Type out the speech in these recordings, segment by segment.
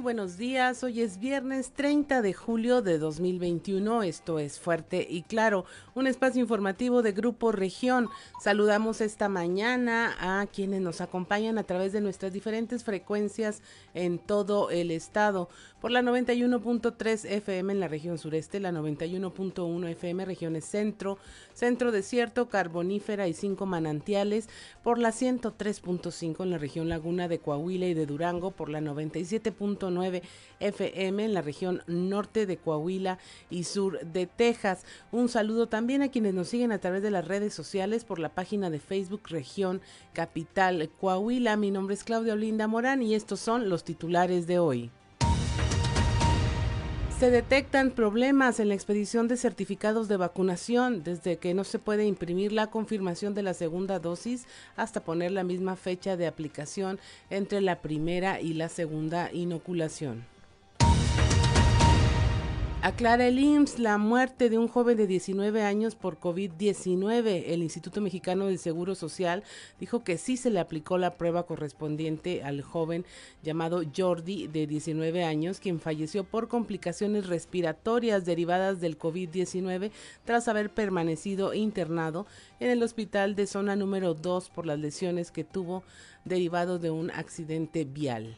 Buenos días, hoy es viernes 30 de julio de 2021, esto es Fuerte y Claro, un espacio informativo de Grupo Región. Saludamos esta mañana a quienes nos acompañan a través de nuestras diferentes frecuencias en todo el estado, por la 91.3 FM en la región sureste, la 91.1 FM regiones centro, centro desierto, carbonífera y cinco manantiales, por la 103.5 en la región laguna de Coahuila y de Durango, por la 97. 9 FM en la región norte de Coahuila y sur de Texas. Un saludo también a quienes nos siguen a través de las redes sociales por la página de Facebook Región Capital Coahuila. Mi nombre es Claudia Olinda Morán y estos son los titulares de hoy. Se detectan problemas en la expedición de certificados de vacunación desde que no se puede imprimir la confirmación de la segunda dosis hasta poner la misma fecha de aplicación entre la primera y la segunda inoculación. Aclara el IMSS la muerte de un joven de 19 años por COVID-19. El Instituto Mexicano del Seguro Social dijo que sí se le aplicó la prueba correspondiente al joven llamado Jordi de 19 años, quien falleció por complicaciones respiratorias derivadas del COVID-19 tras haber permanecido internado en el hospital de zona número 2 por las lesiones que tuvo derivado de un accidente vial.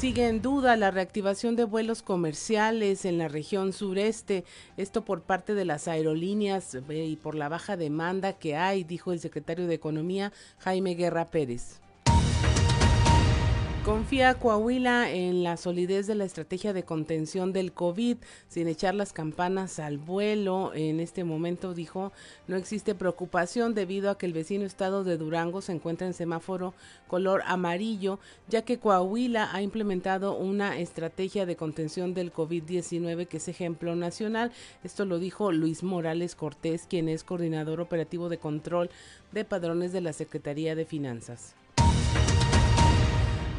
Sigue en duda la reactivación de vuelos comerciales en la región sureste, esto por parte de las aerolíneas eh, y por la baja demanda que hay, dijo el secretario de Economía Jaime Guerra Pérez. Confía Coahuila en la solidez de la estrategia de contención del COVID, sin echar las campanas al vuelo. En este momento dijo, no existe preocupación debido a que el vecino estado de Durango se encuentra en semáforo color amarillo, ya que Coahuila ha implementado una estrategia de contención del COVID-19 que es ejemplo nacional. Esto lo dijo Luis Morales Cortés, quien es coordinador operativo de control de padrones de la Secretaría de Finanzas.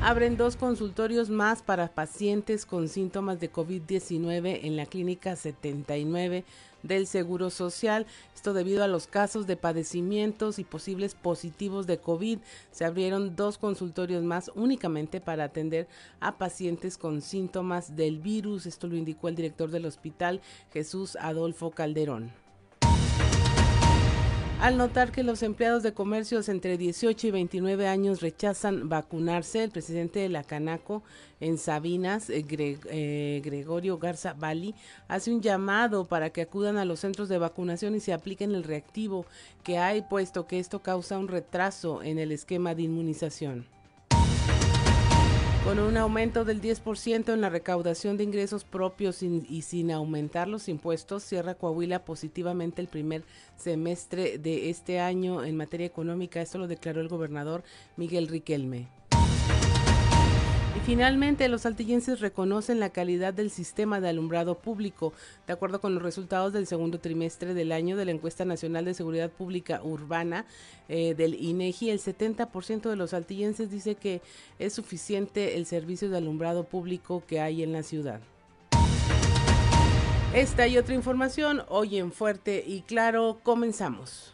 Abren dos consultorios más para pacientes con síntomas de COVID-19 en la clínica 79 del Seguro Social. Esto debido a los casos de padecimientos y posibles positivos de COVID. Se abrieron dos consultorios más únicamente para atender a pacientes con síntomas del virus. Esto lo indicó el director del hospital, Jesús Adolfo Calderón al notar que los empleados de comercios entre 18 y 29 años rechazan vacunarse, el presidente de la Canaco en Sabinas, eh, eh, Gregorio Garza Bali, hace un llamado para que acudan a los centros de vacunación y se apliquen el reactivo que hay, puesto que esto causa un retraso en el esquema de inmunización. Con un aumento del 10% en la recaudación de ingresos propios y sin aumentar los impuestos, cierra Coahuila positivamente el primer semestre de este año en materia económica. Esto lo declaró el gobernador Miguel Riquelme. Finalmente, los altillenses reconocen la calidad del sistema de alumbrado público. De acuerdo con los resultados del segundo trimestre del año de la encuesta nacional de seguridad pública urbana eh, del INEGI, el 70% de los altillenses dice que es suficiente el servicio de alumbrado público que hay en la ciudad. Esta y otra información hoy en Fuerte y Claro comenzamos.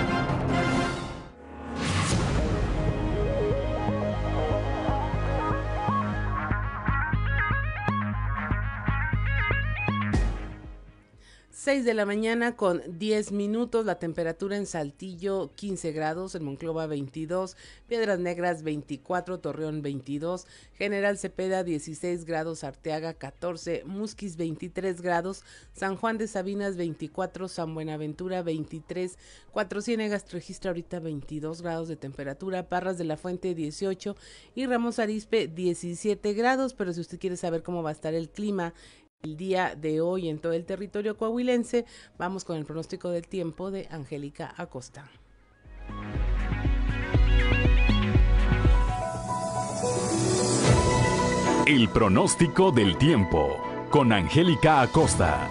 6 de la mañana con 10 minutos, la temperatura en Saltillo 15 grados, en Monclova 22, Piedras Negras 24, Torreón 22, General Cepeda 16 grados, Arteaga 14, Musquis 23 grados, San Juan de Sabinas 24, San Buenaventura 23, Cuatro Ciénegas registra ahorita 22 grados de temperatura, Parras de la Fuente 18 y Ramos Arispe 17 grados, pero si usted quiere saber cómo va a estar el clima el día de hoy en todo el territorio coahuilense. Vamos con el pronóstico del tiempo de Angélica Acosta. El pronóstico del tiempo con Angélica Acosta.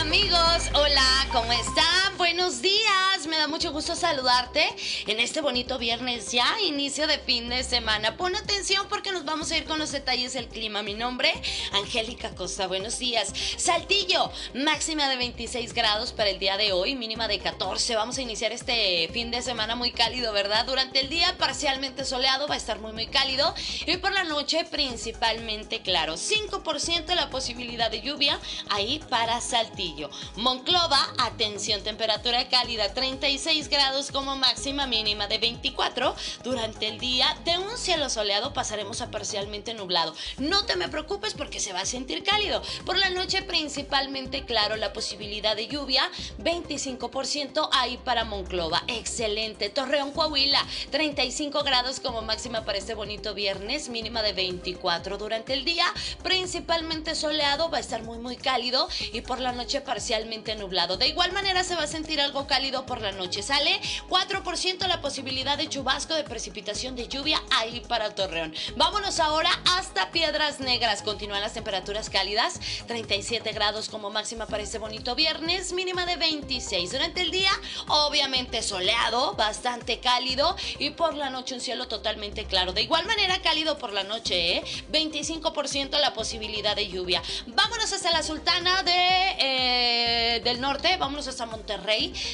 Amigos, hola, ¿cómo están? Buenos días, me da mucho gusto saludarte en este bonito viernes ya, inicio de fin de semana. Pon atención porque nos vamos a ir con los detalles del clima. Mi nombre, Angélica Costa, buenos días. Saltillo, máxima de 26 grados para el día de hoy, mínima de 14. Vamos a iniciar este fin de semana muy cálido, ¿verdad? Durante el día parcialmente soleado, va a estar muy muy cálido y por la noche principalmente claro. 5% la posibilidad de lluvia ahí para Saltillo. Monclova, atención, temperatura cálida 36 grados como máxima mínima de 24. Durante el día de un cielo soleado pasaremos a parcialmente nublado. No te me preocupes porque se va a sentir cálido. Por la noche principalmente claro la posibilidad de lluvia 25% ahí para Monclova. Excelente. Torreón Coahuila 35 grados como máxima para este bonito viernes, mínima de 24 durante el día, principalmente soleado, va a estar muy muy cálido y por la noche parcialmente nublado. De igual manera se va a sentir algo cálido por la noche. Sale 4% la posibilidad de chubasco de precipitación de lluvia ahí para Torreón. Vámonos ahora hasta Piedras Negras. Continúan las temperaturas cálidas, 37 grados como máxima para este bonito viernes, mínima de 26. Durante el día, obviamente soleado, bastante cálido y por la noche un cielo totalmente claro. De igual manera cálido por la noche, ¿eh? 25% la posibilidad de lluvia. Vámonos hasta la Sultana de, eh, del Norte, vámonos hasta Monterrey.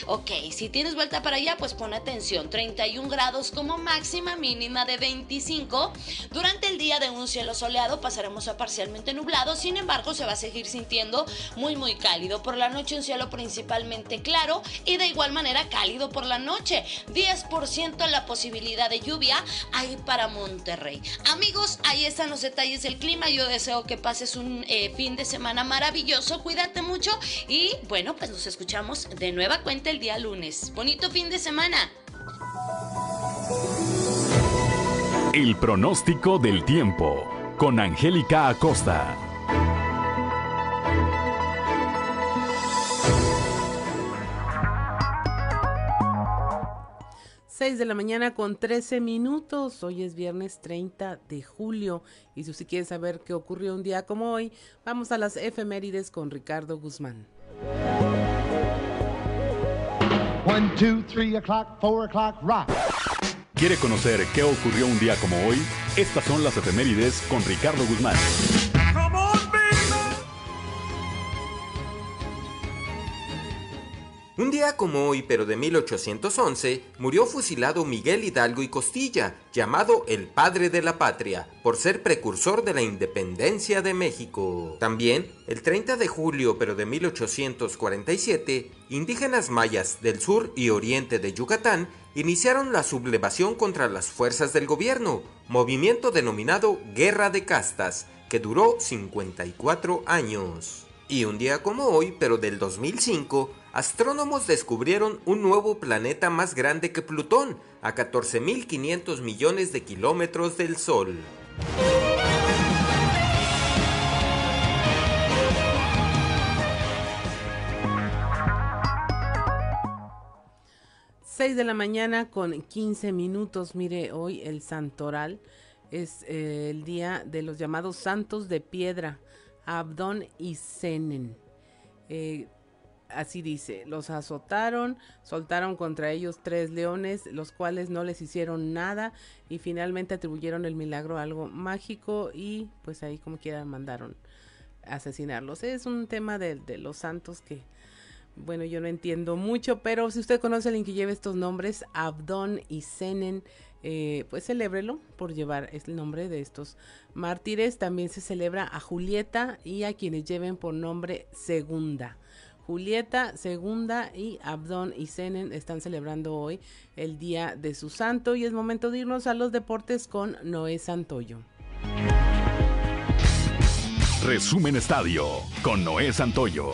Ok, si tienes vuelta para allá, pues pon atención. 31 grados como máxima, mínima de 25. Durante el día de un cielo soleado pasaremos a parcialmente nublado, sin embargo se va a seguir sintiendo muy muy cálido. Por la noche un cielo principalmente claro y de igual manera cálido por la noche. 10% la posibilidad de lluvia ahí para Monterrey. Amigos, ahí están los detalles del clima. Yo deseo que pases un eh, fin de semana maravilloso. Cuídate mucho y bueno, pues nos escuchamos de nueva cuenta el día lunes. Bonito fin de semana. El pronóstico del tiempo con Angélica Acosta. 6 de la mañana con 13 minutos. Hoy es viernes 30 de julio. Y si usted quiere saber qué ocurrió un día como hoy, vamos a las efemérides con Ricardo Guzmán. 1, 2, 3 o'clock, 4 o'clock, rock. ¿Quiere conocer qué ocurrió un día como hoy? Estas son las efemérides con Ricardo Guzmán. Un día como hoy, pero de 1811, murió fusilado Miguel Hidalgo y Costilla, llamado el Padre de la Patria, por ser precursor de la independencia de México. También, el 30 de julio, pero de 1847, indígenas mayas del sur y oriente de Yucatán iniciaron la sublevación contra las fuerzas del gobierno, movimiento denominado Guerra de Castas, que duró 54 años. Y un día como hoy, pero del 2005, astrónomos descubrieron un nuevo planeta más grande que Plutón, a 14.500 millones de kilómetros del Sol. De la mañana con 15 minutos. Mire, hoy el santoral es eh, el día de los llamados santos de piedra, Abdón y Senen. Eh, así dice, los azotaron, soltaron contra ellos tres leones, los cuales no les hicieron nada y finalmente atribuyeron el milagro a algo mágico y pues ahí como quiera mandaron asesinarlos. Es un tema de, los santos que, bueno, yo no entiendo mucho, pero si usted conoce a alguien que lleve estos nombres, Abdón y Senen, eh, pues celébrelo por llevar el nombre de estos mártires. También se celebra a Julieta y a quienes lleven por nombre Segunda. Julieta Segunda y Abdón y Senen están celebrando hoy el día de su santo y es momento de irnos a los deportes con Noé Santoyo. Resumen Estadio con Noé Santoyo.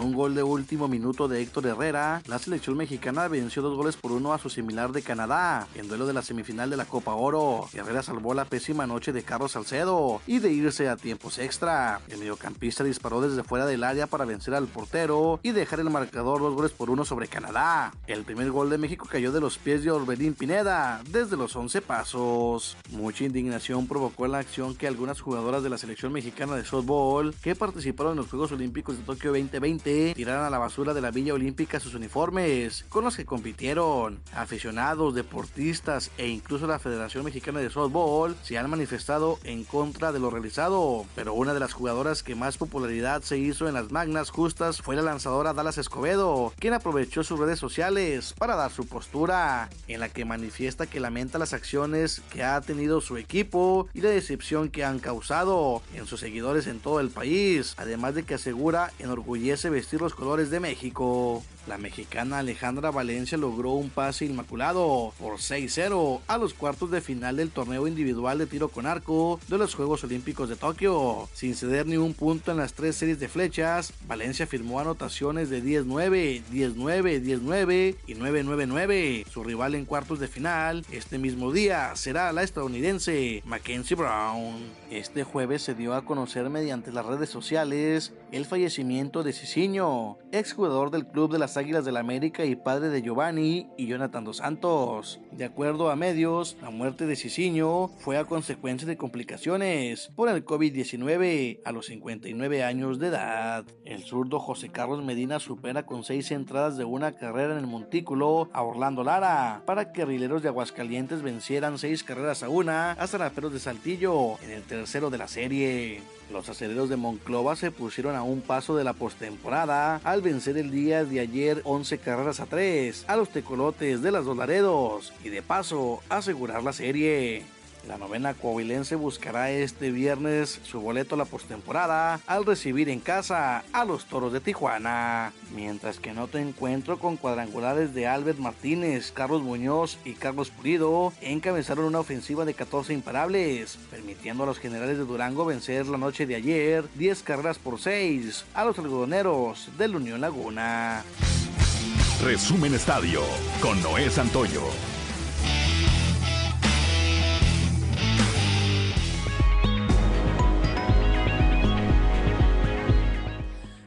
Un gol de último minuto de Héctor Herrera, la selección mexicana venció dos goles por uno a su similar de Canadá en duelo de la semifinal de la Copa Oro. Herrera salvó la pésima noche de Carlos Salcedo y de irse a tiempos extra. El mediocampista disparó desde fuera del área para vencer al portero y dejar el marcador dos goles por uno sobre Canadá. El primer gol de México cayó de los pies de Orbelín Pineda desde los 11 pasos. Mucha indignación provocó la acción que algunas jugadoras de la selección mexicana de softball que participaron en los Juegos Olímpicos de Tokio 2020 tiraron a la basura de la Villa Olímpica sus uniformes con los que compitieron. Aficionados, deportistas e incluso la Federación Mexicana de Softball se han manifestado en contra de lo realizado, pero una de las jugadoras que más popularidad se hizo en las magnas justas fue la lanzadora Dallas Escobedo, quien aprovechó sus redes sociales para dar su postura, en la que manifiesta que lamenta las acciones que ha tenido su equipo y la decepción que han causado en sus seguidores en todo el país, además de que asegura enorgullece vestir los colores de México. La mexicana Alejandra Valencia logró un pase inmaculado por 6-0 a los cuartos de final del torneo individual de tiro con arco de los Juegos Olímpicos de Tokio. Sin ceder ni un punto en las tres series de flechas, Valencia firmó anotaciones de 10-9, 10-9, 10-9 y 9-9-9. Su rival en cuartos de final este mismo día será la estadounidense Mackenzie Brown. Este jueves se dio a conocer mediante las redes sociales el fallecimiento de Cicinho, exjugador del club de las Águilas del América y padre de Giovanni y Jonathan dos Santos. De acuerdo a medios, la muerte de Cicinho fue a consecuencia de complicaciones por el COVID-19 a los 59 años de edad. El zurdo José Carlos Medina supera con seis entradas de una carrera en el montículo a Orlando Lara para que Rileros de Aguascalientes vencieran seis carreras a una a Zaraperos de Saltillo en el tercero de la serie. Los aceleros de Monclova se pusieron a un paso de la postemporada al vencer el día de ayer 11 carreras a 3 a los tecolotes de las dos Laredos y de paso asegurar la serie. La novena coahuilense buscará este viernes su boleto a la postemporada al recibir en casa a los Toros de Tijuana. Mientras que en otro encuentro con cuadrangulares de Albert Martínez, Carlos Muñoz y Carlos Pulido encabezaron una ofensiva de 14 imparables, permitiendo a los generales de Durango vencer la noche de ayer 10 carreras por 6 a los algodoneros del Unión Laguna. Resumen Estadio con Noé Santoyo.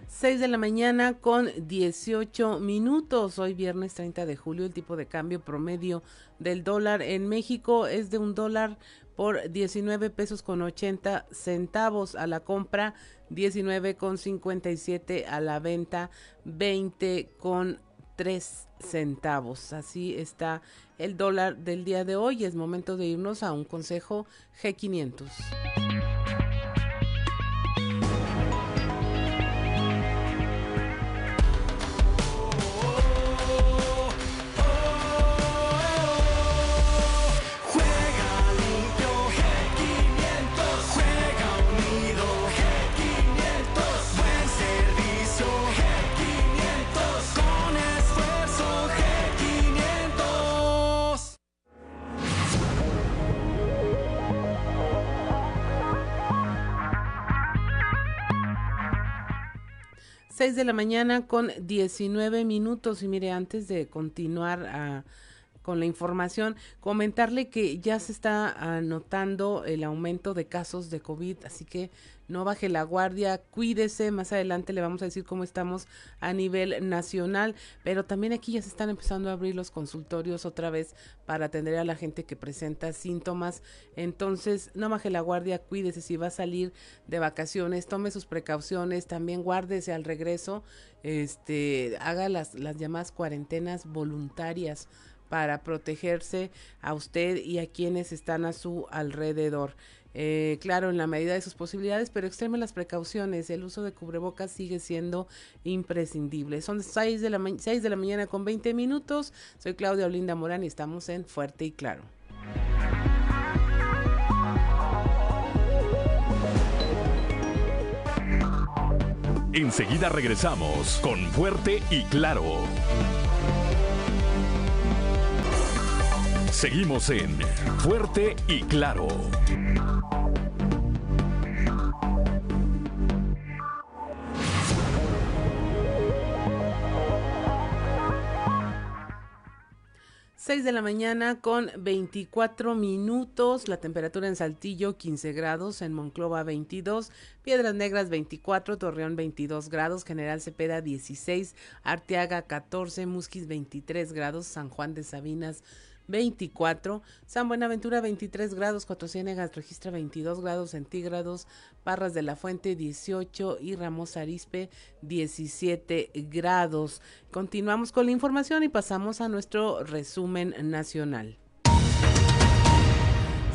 6 de la mañana con 18 minutos. Hoy viernes 30 de julio el tipo de cambio promedio del dólar en México es de un dólar por 19 pesos con 80 centavos a la compra, 19 con 57 a la venta, 20 con 3 centavos. Así está el dólar del día de hoy. Es momento de irnos a un consejo G500. De la mañana con 19 minutos. Y mire, antes de continuar ah, con la información, comentarle que ya se está anotando el aumento de casos de COVID, así que no baje la guardia, cuídese, más adelante le vamos a decir cómo estamos a nivel nacional, pero también aquí ya se están empezando a abrir los consultorios otra vez para atender a la gente que presenta síntomas, entonces no baje la guardia, cuídese si va a salir de vacaciones, tome sus precauciones, también guárdese al regreso, este, haga las, las llamadas cuarentenas voluntarias para protegerse a usted y a quienes están a su alrededor. Eh, claro, en la medida de sus posibilidades, pero extreme las precauciones. El uso de cubrebocas sigue siendo imprescindible. Son 6 de, la 6 de la mañana con 20 minutos. Soy Claudia Olinda Morán y estamos en Fuerte y Claro. Enseguida regresamos con Fuerte y Claro. Seguimos en Fuerte y Claro. Seis de la mañana con 24 minutos, la temperatura en Saltillo 15 grados, en Monclova 22, Piedras Negras 24, Torreón 22 grados, General Cepeda 16, Arteaga 14, Musquis 23 grados, San Juan de Sabinas 14. 24, San Buenaventura 23 grados, Cuatro Ciénegas registra 22 grados centígrados, Parras de la Fuente 18 y Ramos Arispe 17 grados. Continuamos con la información y pasamos a nuestro resumen nacional.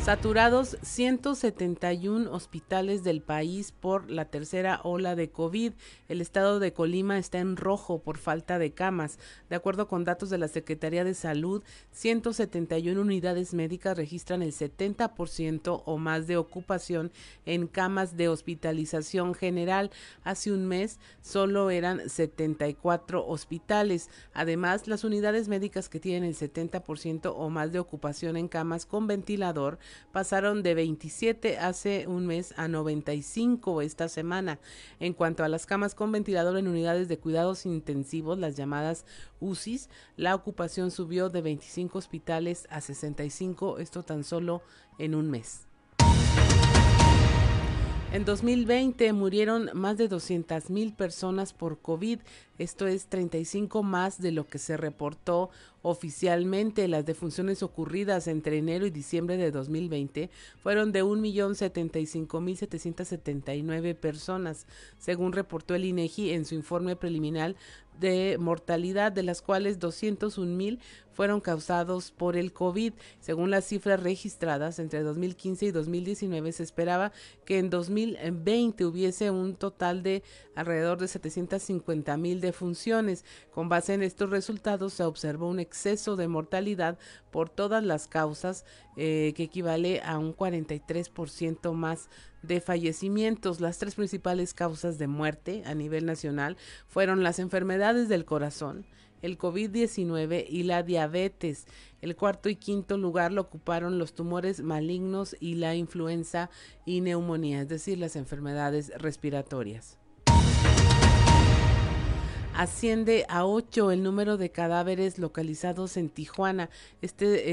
Saturados 171 hospitales del país por la tercera ola de COVID. El estado de Colima está en rojo por falta de camas. De acuerdo con datos de la Secretaría de Salud, 171 unidades médicas registran el 70% o más de ocupación en camas de hospitalización general. Hace un mes solo eran 74 hospitales. Además, las unidades médicas que tienen el 70% o más de ocupación en camas con ventilador pasaron de 27 hace un mes a 95 esta semana. En cuanto a las camas con ventilador en unidades de cuidados intensivos, las llamadas UCIs, la ocupación subió de 25 hospitales a 65, esto tan solo en un mes. En 2020 murieron más de 200 mil personas por COVID. Esto es 35 más de lo que se reportó oficialmente. Las defunciones ocurridas entre enero y diciembre de 2020 fueron de 1.075.779 personas, según reportó el INEGI en su informe preliminar de mortalidad, de las cuales 201 mil fueron causados por el COVID. Según las cifras registradas entre 2015 y 2019, se esperaba que en 2020 hubiese un total de alrededor de 750 mil defunciones. Con base en estos resultados, se observó un exceso de mortalidad por todas las causas, eh, que equivale a un 43% más de fallecimientos. Las tres principales causas de muerte a nivel nacional fueron las enfermedades del corazón, el COVID-19 y la diabetes. El cuarto y quinto lugar lo ocuparon los tumores malignos y la influenza y neumonía, es decir, las enfermedades respiratorias asciende a ocho el número de cadáveres localizados en Tijuana. Este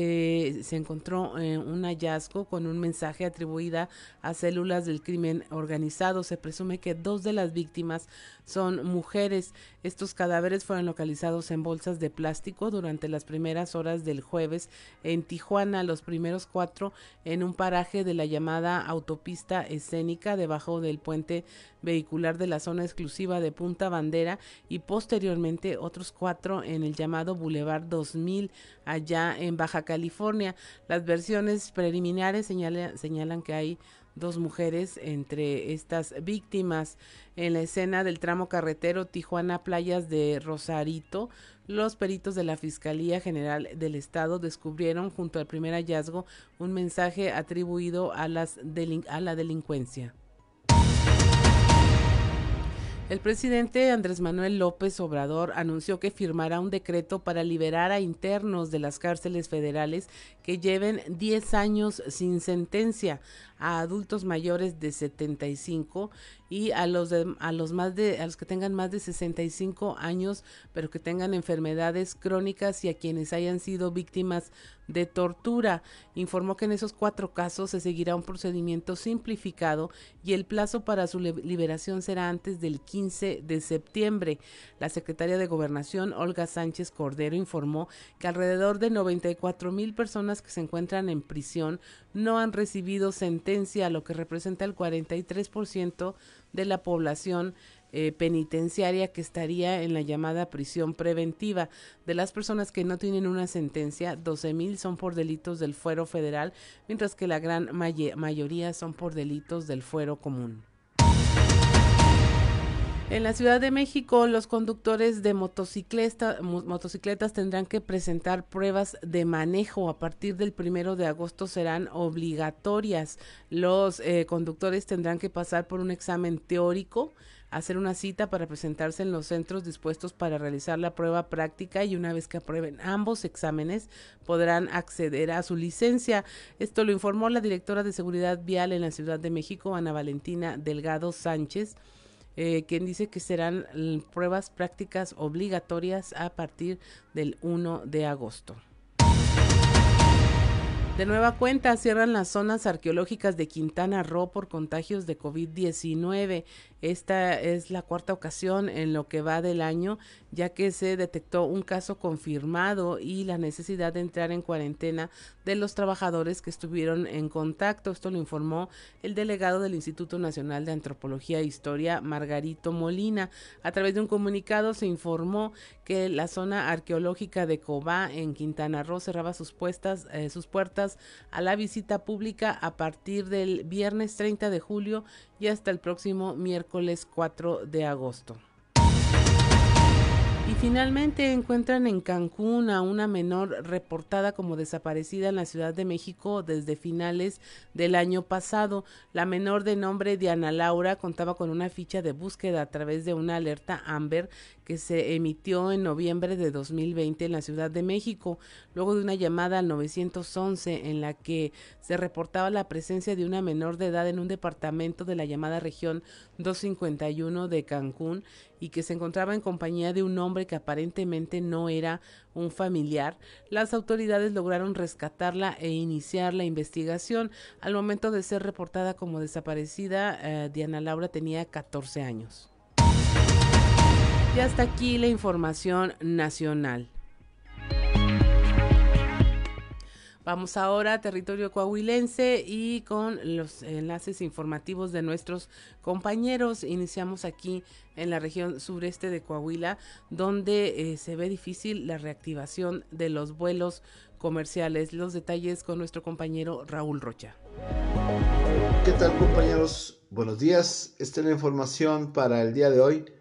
eh, se encontró en un hallazgo con un mensaje atribuida a células del crimen organizado. Se presume que dos de las víctimas son mujeres. Estos cadáveres fueron localizados en bolsas de plástico durante las primeras horas del jueves en Tijuana, los primeros cuatro en un paraje de la llamada autopista escénica debajo del puente vehicular de la zona exclusiva de Punta Bandera y posteriormente otros cuatro en el llamado Boulevard 2000 allá en Baja California. Las versiones preliminares señalan que hay dos mujeres entre estas víctimas en la escena del tramo carretero Tijuana Playas de Rosarito. Los peritos de la Fiscalía General del Estado descubrieron junto al primer hallazgo un mensaje atribuido a, la delincuencia. El presidente Andrés Manuel López Obrador anunció que firmará un decreto para liberar a internos de las cárceles federales que lleven 10 años sin sentencia a adultos mayores de 75 y a los a los más de a los que tengan más de 65 años, pero que tengan enfermedades crónicas y a quienes hayan sido víctimas de tortura. Informó que en esos cuatro casos se seguirá un procedimiento simplificado y el plazo para su liberación será antes del 15 de septiembre. La secretaria de Gobernación, Olga Sánchez Cordero, informó que alrededor de 94 mil personas que se encuentran en prisión no han recibido sentencia, lo que representa el 43% de la población eh, penitenciaria que estaría en la llamada prisión preventiva. De las personas que no tienen una sentencia, 12 mil son por delitos del fuero federal, mientras que la gran mayoría son por delitos del fuero común. En la Ciudad de México, los conductores de motocicleta, motocicletas tendrán que presentar pruebas de manejo. A partir del primero de agosto serán obligatorias. Los eh, conductores tendrán que pasar por un examen teórico, hacer una cita para presentarse en los centros dispuestos para realizar la prueba práctica y una vez que aprueben ambos exámenes podrán acceder a su licencia. Esto lo informó la directora de Seguridad Vial en la Ciudad de México, Ana Valentina Delgado Sánchez eh, quien dice que serán pruebas prácticas obligatorias a partir del 1 de agosto. De nueva cuenta, cierran las zonas arqueológicas de Quintana Roo por contagios de COVID-19. Esta es la cuarta ocasión en lo que va del año, ya que se detectó un caso confirmado y la necesidad de entrar en cuarentena de los trabajadores que estuvieron en contacto. Esto lo informó el delegado del Instituto Nacional de Antropología e Historia, Margarito Molina. A través de un comunicado se informó que la zona arqueológica de Cobá en Quintana Roo cerraba sus, eh, sus puertas a la visita pública a partir del viernes 30 de julio y hasta el próximo miércoles 4 de agosto. Y finalmente encuentran en Cancún a una menor reportada como desaparecida en la Ciudad de México desde finales del año pasado. La menor de nombre Diana Laura contaba con una ficha de búsqueda a través de una alerta Amber que se emitió en noviembre de 2020 en la Ciudad de México, luego de una llamada al 911 en la que se reportaba la presencia de una menor de edad en un departamento de la llamada región 251 de Cancún y que se encontraba en compañía de un hombre que aparentemente no era un familiar, las autoridades lograron rescatarla e iniciar la investigación. Al momento de ser reportada como desaparecida, eh, Diana Laura tenía 14 años. Y hasta aquí la información nacional. Vamos ahora a territorio coahuilense y con los enlaces informativos de nuestros compañeros. Iniciamos aquí en la región sureste de Coahuila, donde eh, se ve difícil la reactivación de los vuelos comerciales. Los detalles con nuestro compañero Raúl Rocha. ¿Qué tal compañeros? Buenos días. Esta es la información para el día de hoy.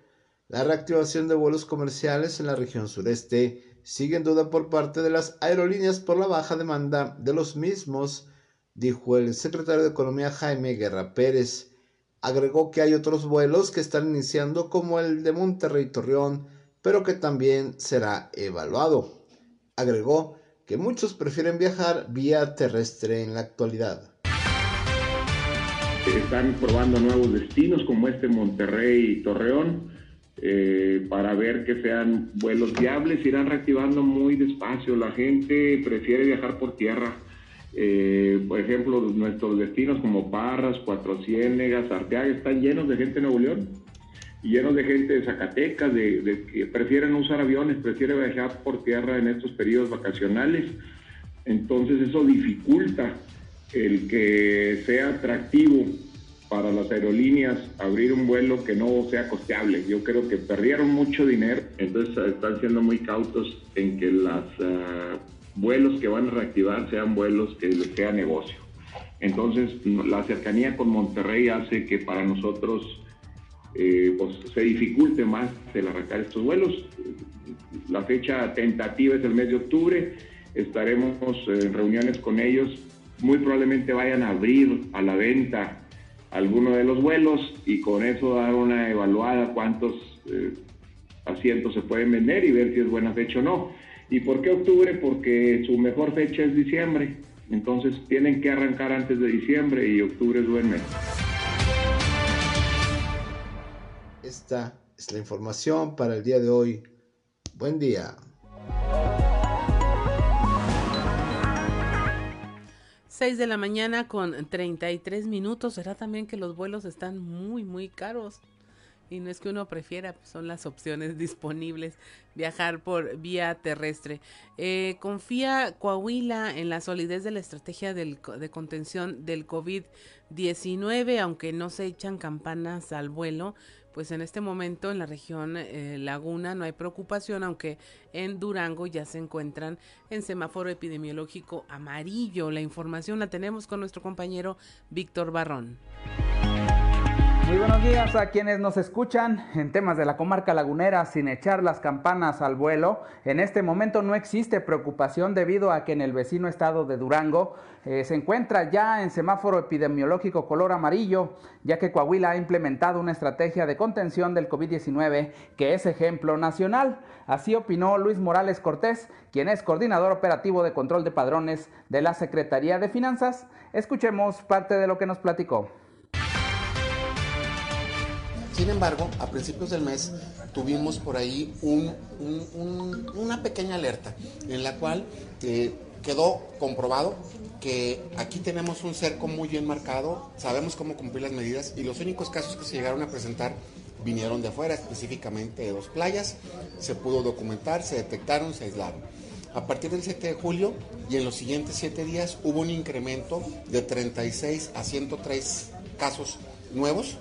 La reactivación de vuelos comerciales en la región sureste sigue en duda por parte de las aerolíneas por la baja demanda de los mismos, dijo el secretario de Economía Jaime Guerra Pérez. Agregó que hay otros vuelos que están iniciando como el de Monterrey Torreón, pero que también será evaluado. Agregó que muchos prefieren viajar vía terrestre en la actualidad. Están probando nuevos destinos como este Monterrey Torreón eh, para ver que sean vuelos viables, irán reactivando muy despacio. La gente prefiere viajar por tierra. Eh, por ejemplo, nuestros destinos como Parras, Cuatro Ciénegas, Arteaga están llenos de gente de Nuevo León llenos de gente de Zacatecas, de, que prefieren usar aviones, prefieren viajar por tierra en estos periodos vacacionales. Entonces eso dificulta el que sea atractivo para las aerolíneas abrir un vuelo que no sea costeable. Yo creo que perdieron mucho dinero, entonces están siendo muy cautos en que los ah, vuelos que van a reactivar sean vuelos que les sea negocio. Entonces, la cercanía con Monterrey hace que para nosotros eh, pues, se dificulte más el arrancar estos vuelos. La fecha tentativa es el mes de octubre. Estaremos en reuniones con ellos. Muy probablemente vayan a abrir a la venta alguno de los vuelos y con eso dar una evaluada cuántos eh, asientos se pueden vender y ver si es buena fecha o no. ¿Y por qué octubre? Porque su mejor fecha es diciembre. Entonces tienen que arrancar antes de diciembre y octubre es buen mes. Esta es la información para el día de hoy. Buen día. 6 de la mañana con 33 minutos. Será también que los vuelos están muy, muy caros. Y no es que uno prefiera, pues, son las opciones disponibles viajar por vía terrestre. Eh, confía Coahuila en la solidez de la estrategia de contención del COVID-19, aunque no se echan campanas al vuelo pues en este momento en la región eh, Laguna no hay preocupación, aunque en Durango ya se encuentran en semáforo epidemiológico amarillo. La información la tenemos con nuestro compañero Víctor Barrón. Muy buenos días a quienes nos escuchan en temas de la comarca lagunera sin echar las campanas al vuelo. En este momento no existe preocupación debido a que en el vecino estado de Durango eh, se encuentra ya en semáforo epidemiológico color amarillo, ya que Coahuila ha implementado una estrategia de contención del COVID-19 que es ejemplo nacional. Así opinó Luis Morales Cortés, quien es coordinador operativo de control de padrones de la Secretaría de Finanzas. Escuchemos parte de lo que nos platicó. Sin embargo, a principios del mes tuvimos por ahí una pequeña alerta en la cual eh, quedó comprobado que aquí tenemos un cerco muy bien marcado, sabemos cómo cumplir las medidas y los únicos casos que se llegaron a presentar vinieron de afuera, específicamente de dos playas, se pudo documentar, se detectaron, se aislaron. A partir del 7 de julio y en los siguientes 7 días hubo un incremento de 36 a 103 casos nuevos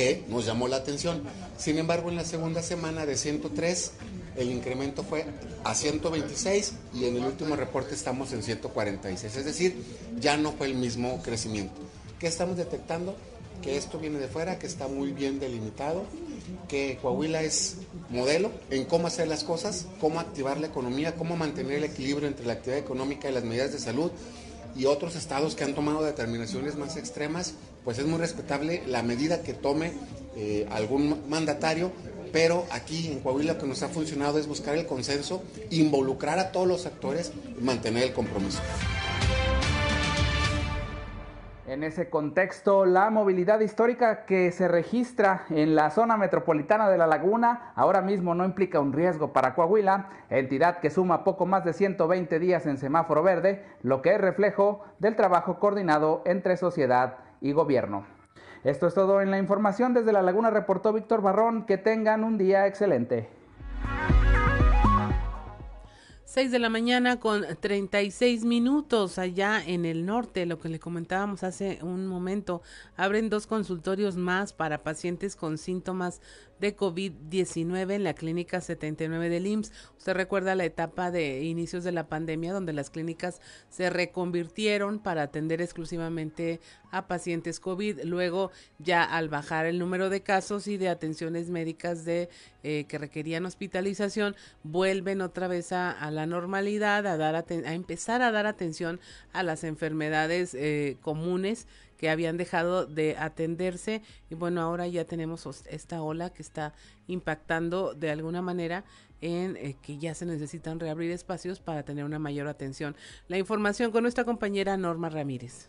que nos llamó la atención. Sin embargo, en la segunda semana de 103 el incremento fue a 126 y en el último reporte estamos en 146. Es decir, ya no fue el mismo crecimiento. ¿Qué estamos detectando? Que esto viene de fuera, que está muy bien delimitado, que Coahuila es modelo en cómo hacer las cosas, cómo activar la economía, cómo mantener el equilibrio entre la actividad económica y las medidas de salud y otros estados que han tomado determinaciones más extremas, pues es muy respetable la medida que tome eh, algún mandatario, pero aquí en Coahuila lo que nos ha funcionado es buscar el consenso, involucrar a todos los actores y mantener el compromiso. En ese contexto, la movilidad histórica que se registra en la zona metropolitana de La Laguna ahora mismo no implica un riesgo para Coahuila, entidad que suma poco más de 120 días en semáforo verde, lo que es reflejo del trabajo coordinado entre sociedad y gobierno. Esto es todo en la información. Desde La Laguna reportó Víctor Barrón. Que tengan un día excelente. 6 de la mañana con 36 minutos allá en el norte, lo que le comentábamos hace un momento, abren dos consultorios más para pacientes con síntomas de COVID-19 en la clínica 79 del IMSS. Usted recuerda la etapa de inicios de la pandemia donde las clínicas se reconvirtieron para atender exclusivamente a pacientes COVID. Luego ya al bajar el número de casos y de atenciones médicas de eh, que requerían hospitalización, vuelven otra vez a, la normalidad, a dar a empezar a dar atención a las enfermedades eh, comunes que habían dejado de atenderse. Y bueno, ahora ya tenemos esta ola que está impactando de alguna manera en eh, que ya se necesitan reabrir espacios para tener una mayor atención. La información con nuestra compañera Norma Ramírez.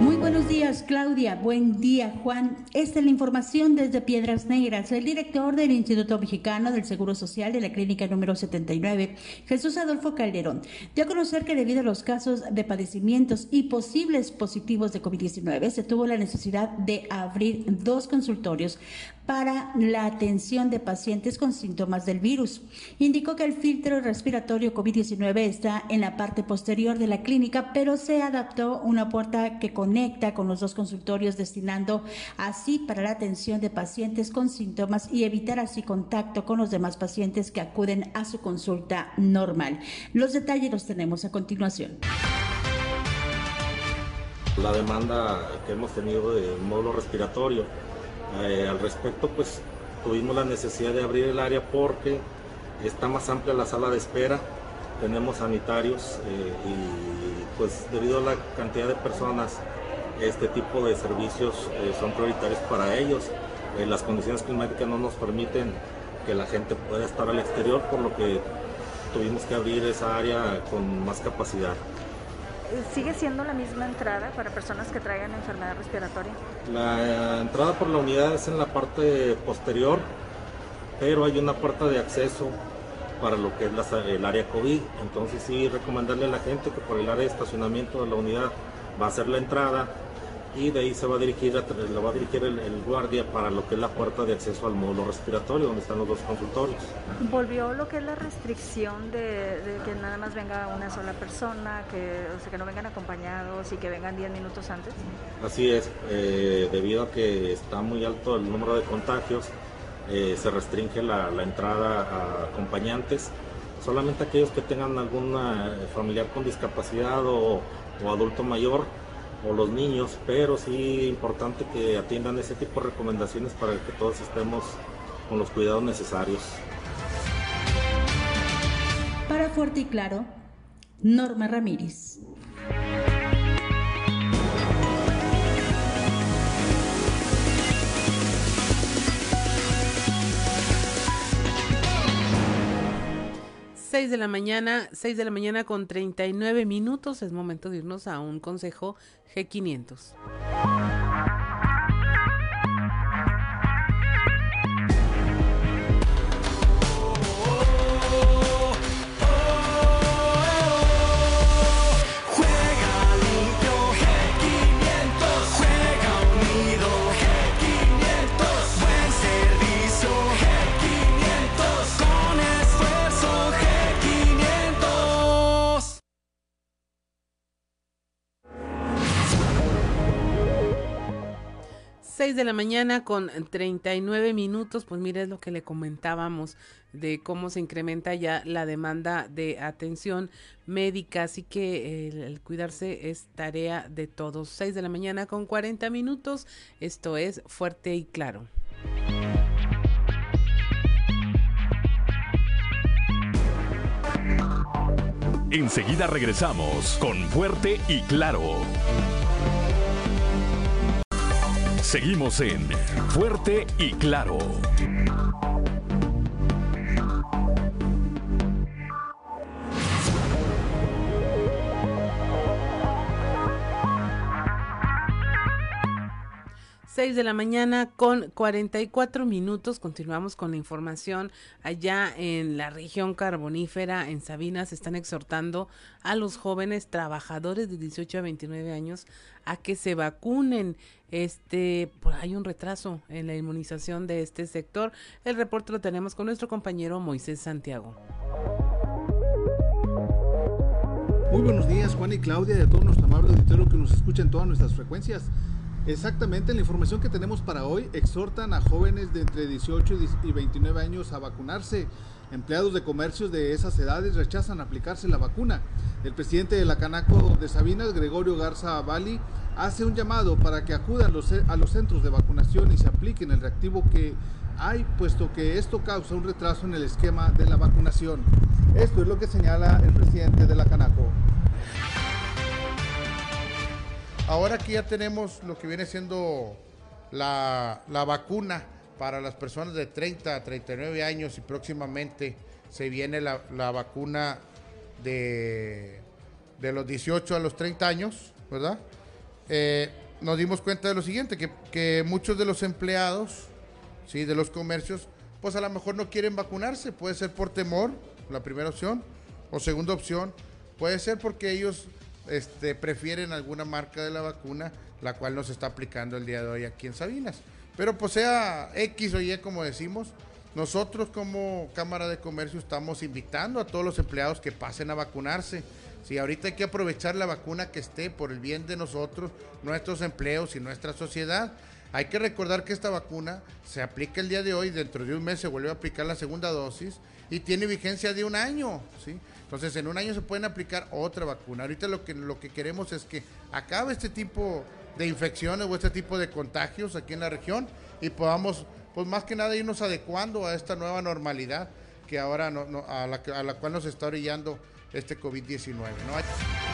Muy buenos días, Claudia. Buen día, Juan. Esta es la información desde Piedras Negras. El director del Instituto Mexicano del Seguro Social de la Clínica número 79, Jesús Adolfo Calderón, dio a conocer que debido a los casos de padecimientos y posibles positivos de COVID-19, se tuvo la necesidad de abrir dos consultorios para la atención de pacientes con síntomas del virus. Indicó que el filtro respiratorio COVID-19 está en la parte posterior de la clínica, pero se adaptó una puerta que conecta con los dos consultorios, destinando así para la atención de pacientes con síntomas y evitar así contacto con los demás pacientes que acuden a su consulta normal. Los detalles los tenemos a continuación. La demanda que hemos tenido de módulo respiratorio eh, al respecto, pues tuvimos la necesidad de abrir el área porque está más amplia la sala de espera, tenemos sanitarios eh, y pues debido a la cantidad de personas, este tipo de servicios eh, son prioritarios para ellos. las condiciones climáticas no nos permiten que la gente pueda estar al exterior, por lo que tuvimos que abrir esa área con más capacidad. ¿Sigue siendo la misma entrada para personas que traigan enfermedad respiratoria? La entrada por la unidad es en la parte posterior, pero hay una puerta de acceso para lo que es el área COVID. Entonces sí recomendarle a la gente que por el área de estacionamiento de la unidad va a ser la entrada y de ahí se va a dirigir, la va a dirigir el, guardia para lo que es la puerta de acceso al módulo respiratorio, donde están los dos consultorios. ¿Volvió lo que es la restricción de, que nada más venga una sola persona, que, o sea, que no vengan acompañados y que vengan 10 minutos antes? Así es, eh, debido a que está muy alto el número de contagios, eh, se restringe la, entrada a acompañantes. Solamente aquellos que tengan algún familiar con discapacidad o adulto mayor o los niños, pero sí importante que atiendan ese tipo de recomendaciones para que todos estemos con los cuidados necesarios. Para Fuerte y Claro, Norma Ramírez. 6 de la mañana, 6 de la mañana con 39 minutos. Es momento de irnos a un consejo G500. 6 de la mañana con 39 minutos, pues mire es lo que le comentábamos de cómo se incrementa ya la demanda de atención médica, así que el, cuidarse es tarea de todos. 6 de la mañana con 40 minutos, esto es fuerte y claro. Enseguida regresamos con fuerte y claro. Seguimos en Fuerte y Claro. 6 de la mañana con 44 minutos. Continuamos con la información. Allá en la región carbonífera, en Sabinas, están exhortando a los jóvenes trabajadores de 18 a 29 años a que se vacunen. Este, pues hay un retraso en la inmunización de este sector. El reporte lo tenemos con nuestro compañero Moisés Santiago. Muy buenos días, Juan y Claudia, y a todo nuestro amable auditorio que nos escucha en todas nuestras frecuencias. Exactamente, la información que tenemos para hoy exhortan a jóvenes de entre 18 y 29 años a vacunarse. Empleados de comercios de esas edades rechazan aplicarse la vacuna. El presidente de la Canaco de Sabinas, Gregorio Garza Bali, hace un llamado para que acudan a los centros de vacunación y se apliquen el reactivo que hay, puesto que esto causa un retraso en el esquema de la vacunación. Esto es lo que señala el presidente de la Canaco. Ahora que ya tenemos lo que viene siendo la, vacuna para las personas de 30 a 39 años y próximamente se viene la, vacuna de, de, los 18 a los 30 años, ¿verdad? Eh, nos dimos cuenta de lo siguiente, que, que, muchos de los empleados, ¿sí? de los comercios, pues a lo mejor no quieren vacunarse, puede ser por temor, la primera opción, o segunda opción, puede ser porque ellos este, prefieren alguna marca de la vacuna, la cual nos está aplicando el día de hoy aquí en Sabinas. Pero pues sea X o Y como decimos, nosotros como Cámara de Comercio estamos invitando a todos los empleados que pasen a vacunarse. Si ahorita hay que aprovechar la vacuna que esté por el bien de nosotros, nuestros empleos y nuestra sociedad. Hay que recordar que esta vacuna se aplica el día de hoy, dentro de un mes se vuelve a aplicar la segunda dosis y tiene vigencia de un año, ¿sí? Entonces, en un año se pueden aplicar otra vacuna. Ahorita lo que, lo que queremos es que acabe este tipo de infecciones o este tipo de contagios aquí en la región y podamos, pues más que nada, irnos adecuando a esta nueva normalidad que ahora no, a, la, a la cual nos está orillando este COVID-19. ¿no?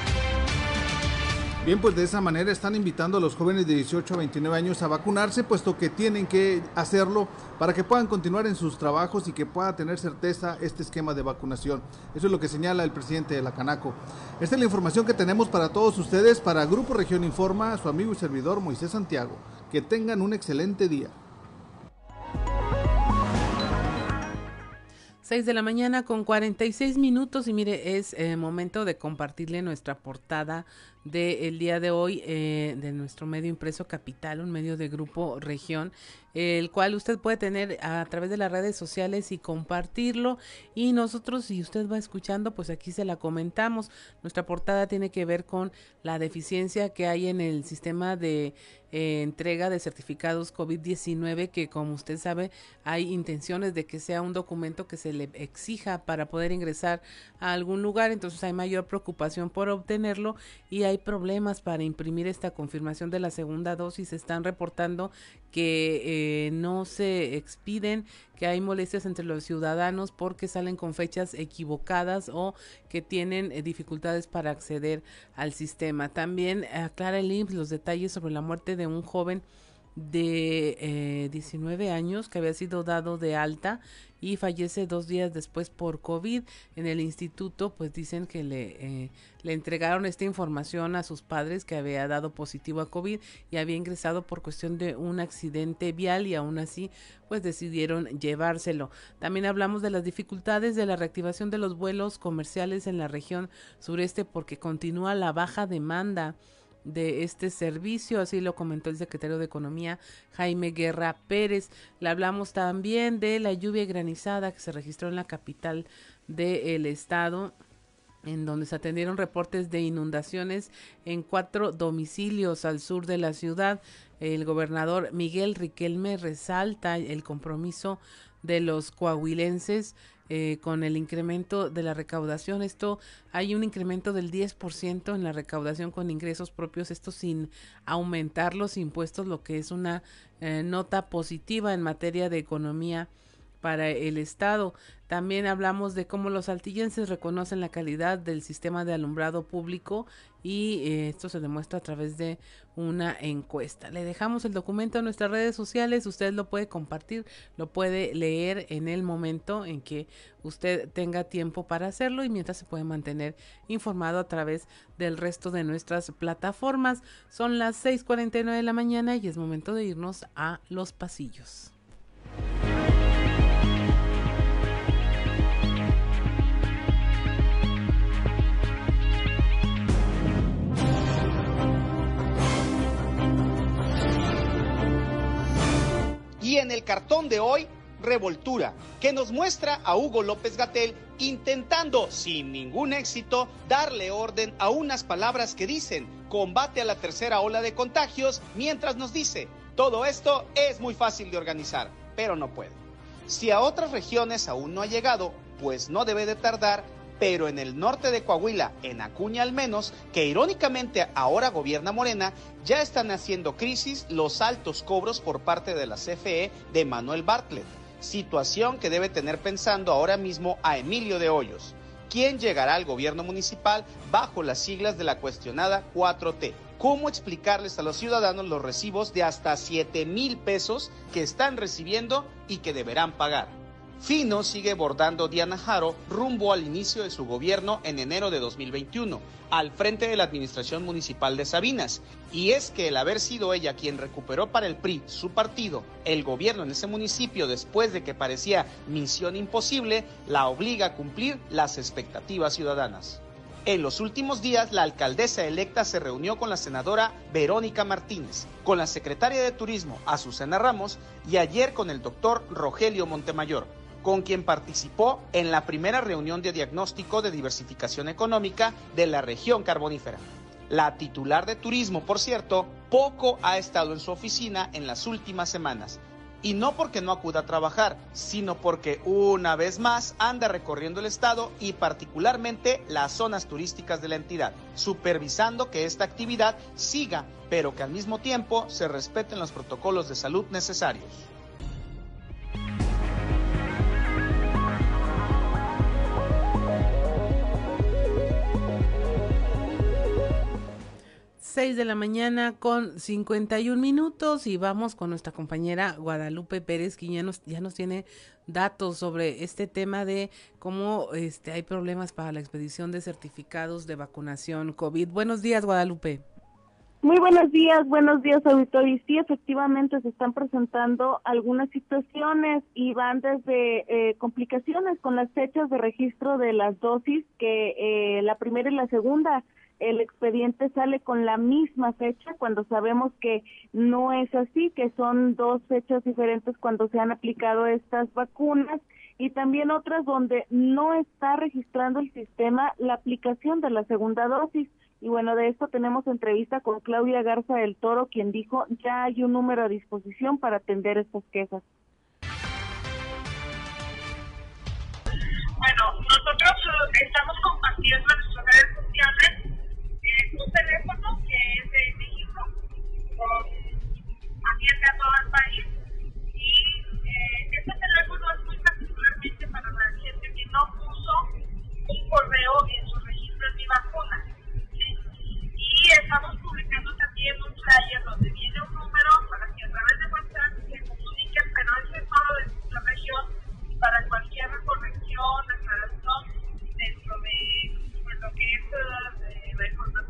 Bien, pues de esa manera están invitando a los jóvenes de 18 a 29 años a vacunarse, puesto que tienen que hacerlo para que puedan continuar en sus trabajos y que pueda tener certeza este esquema de vacunación. Eso es lo que señala el presidente de la Canaco. Esta es la información que tenemos para todos ustedes. Para Grupo Región Informa, su amigo y servidor Moisés Santiago. Que tengan un excelente día. 6 de la mañana con 46 minutos y mire, es eh, momento de compartirle nuestra portada del día de hoy eh, de nuestro medio impreso Capital, un medio de grupo región, el cual usted puede tener a través de las redes sociales y compartirlo. Y nosotros, si usted va escuchando, pues aquí se la comentamos. Nuestra portada tiene que ver con la deficiencia que hay en el sistema de eh, entrega de certificados COVID-19, que como usted sabe, hay intenciones de que sea un documento que se le exija para poder ingresar a algún lugar. Entonces hay mayor preocupación por obtenerlo y hay problemas para imprimir esta confirmación de la segunda dosis. Están reportando que eh, no se expiden, que hay molestias entre los ciudadanos porque salen con fechas equivocadas o que tienen eh, dificultades para acceder al sistema. También aclara el IMSS los detalles sobre la muerte de un joven de eh, 19 años que había sido dado de alta y fallece dos días después por COVID. En el instituto, pues dicen que le, eh, le entregaron esta información a sus padres que había dado positivo a COVID y había ingresado por cuestión de un accidente vial y aún así, pues decidieron llevárselo. También hablamos de las dificultades de la reactivación de los vuelos comerciales en la región sureste porque continúa la baja demanda de este servicio, así lo comentó el secretario de Economía Jaime Guerra Pérez. Le hablamos también de la lluvia granizada que se registró en la capital del estado en donde se atendieron reportes de inundaciones en cuatro domicilios al sur de la ciudad. El gobernador Miguel Riquelme resalta el compromiso de los coahuilenses eh, con el incremento de la recaudación. Esto hay un incremento del 10% en la recaudación con ingresos propios, esto sin aumentar los impuestos, lo que es una eh, nota positiva en materia de economía para el Estado. También hablamos de cómo los altillenses reconocen la calidad del sistema de alumbrado público y eh, esto se demuestra a través de una encuesta. Le dejamos el documento en nuestras redes sociales, usted lo puede compartir, lo puede leer en el momento en que usted tenga tiempo para hacerlo y mientras se puede mantener informado a través del resto de nuestras plataformas. Son las 6:49 de la mañana y es momento de irnos a los pasillos. Y en el cartón de hoy, Revoltura, que nos muestra a Hugo López Gatel intentando, sin ningún éxito, darle orden a unas palabras que dicen combate a la tercera ola de contagios, mientras nos dice, todo esto es muy fácil de organizar, pero no puede. Si a otras regiones aún no ha llegado, pues no debe de tardar pero en el norte de Coahuila, en Acuña al menos, que irónicamente ahora gobierna Morena, ya están haciendo crisis los altos cobros por parte de la CFE de Manuel Bartlett, situación que debe tener pensando ahora mismo a Emilio de Hoyos, quien llegará al gobierno municipal bajo las siglas de la cuestionada 4T. ¿Cómo explicarles a los ciudadanos los recibos de hasta 7 mil pesos que están recibiendo y que deberán pagar? Fino sigue bordando Diana Jaro rumbo al inicio de su gobierno en enero de 2021, al frente de la administración municipal de Sabinas. Y es que el haber sido ella quien recuperó para el PRI, su partido, el gobierno en ese municipio después de que parecía misión imposible, la obliga a cumplir las expectativas ciudadanas. En los últimos días, la alcaldesa electa se reunió con la senadora Verónica Martínez, con la secretaria de Turismo, Azucena Ramos, y ayer con el doctor Rogelio Montemayor, con quien participó en la primera reunión de diagnóstico de diversificación económica de la región carbonífera. La titular de turismo, por cierto, poco ha estado en su oficina en las últimas semanas. Y no porque no acuda a trabajar, sino porque una vez más anda recorriendo el estado y particularmente las zonas turísticas de la entidad, supervisando que esta actividad siga, pero que al mismo tiempo se respeten los protocolos de salud necesarios. 6 de la mañana con 51 minutos y vamos con nuestra compañera Guadalupe Pérez, que ya nos, ya nos tiene datos sobre este tema de cómo este, hay problemas para la expedición de certificados de vacunación COVID. Buenos días, Guadalupe. Muy buenos días, buenos días, auditorio. Sí, efectivamente se están presentando algunas situaciones y van desde eh, complicaciones con las fechas de registro de las dosis, que eh, la primera y la segunda el expediente sale con la misma fecha cuando sabemos que no es así, que son dos fechas diferentes cuando se han aplicado estas vacunas y también otras donde no está registrando el sistema la aplicación de la segunda dosis. Y bueno, de esto tenemos entrevista con Claudia Garza del Toro, quien dijo ya hay un número a disposición para atender estas quejas. Bueno, nosotros eh, estamos compartiendo en nuestras redes sociales un teléfono que es de México, con, atiende a todo el país. Y eh, este teléfono es muy particularmente para la gente que no puso un correo en su registro de mi vacuna. Y estamos publicando también un flyer donde viene un número para que a través de WhatsApp se comuniquen, pero es solo de nuestra región, para cualquier corrección, aclaración dentro de pues, lo que es. Uh, la información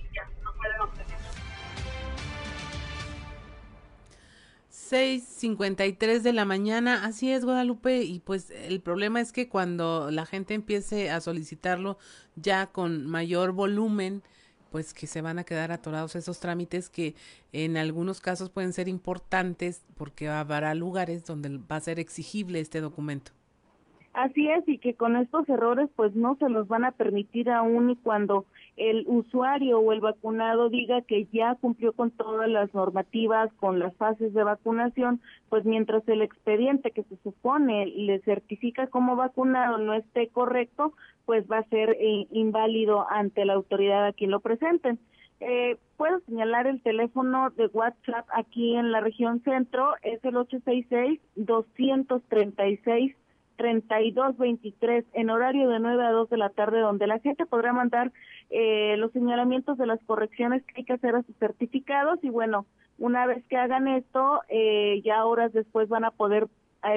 pueden obtener. 6.53 de la mañana, así es Guadalupe, y pues el problema es que cuando la gente empiece a solicitarlo ya con mayor volumen, pues que se van a quedar atorados esos trámites que en algunos casos pueden ser importantes porque habrá lugares donde va a ser exigible este documento. Así es, y que con estos errores pues no se los van a permitir aún y cuando el usuario o el vacunado diga que ya cumplió con todas las normativas, con las fases de vacunación, pues mientras el expediente que se supone le certifica como vacunado no esté correcto, pues va a ser eh, inválido ante la autoridad a quien lo presenten. Eh, puedo señalar el teléfono de WhatsApp aquí en la región centro, es el 866 236 3223 en horario de 9 a 2 de la tarde, donde la gente podrá mandar eh, los señalamientos de las correcciones que hay que hacer a sus certificados. Y bueno, una vez que hagan esto, eh, ya horas después van a poder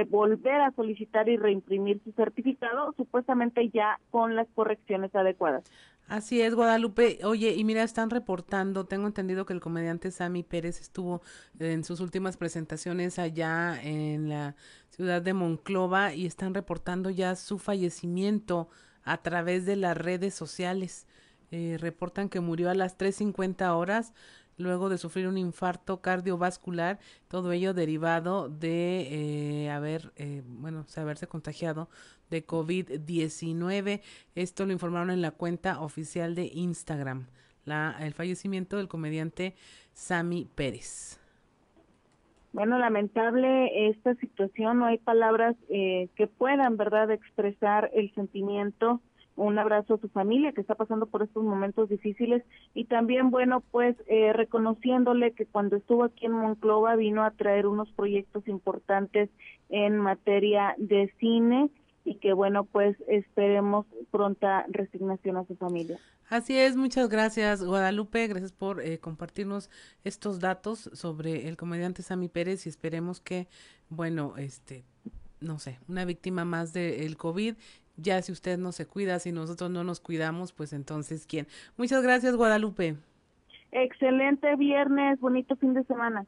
volver a solicitar y reimprimir su certificado, supuestamente ya con las correcciones adecuadas. Así es, Guadalupe. Oye, y mira, están reportando, tengo entendido que el comediante Sammy Pérez estuvo en sus últimas presentaciones allá en la ciudad de Monclova y están reportando ya su fallecimiento a través de las redes sociales. Eh, reportan que murió a las 3.50 horas luego de sufrir un infarto cardiovascular, todo ello derivado de eh, haber, eh, bueno, haberse contagiado de COVID-19. Esto lo informaron en la cuenta oficial de Instagram, la, el fallecimiento del comediante Sammy Pérez. Bueno, lamentable esta situación, no hay palabras eh, que puedan, ¿verdad?, expresar el sentimiento un abrazo a su familia que está pasando por estos momentos difíciles y también, bueno, pues eh, reconociéndole que cuando estuvo aquí en Monclova vino a traer unos proyectos importantes en materia de cine y que, bueno, pues esperemos pronta resignación a su familia. Así es, muchas gracias Guadalupe, gracias por eh, compartirnos estos datos sobre el comediante Sammy Pérez y esperemos que, bueno, este, no sé, una víctima más del COVID ya si usted no se cuida, si nosotros no nos cuidamos, pues entonces ¿quién? Muchas gracias, Guadalupe. Excelente viernes, bonito fin de semana.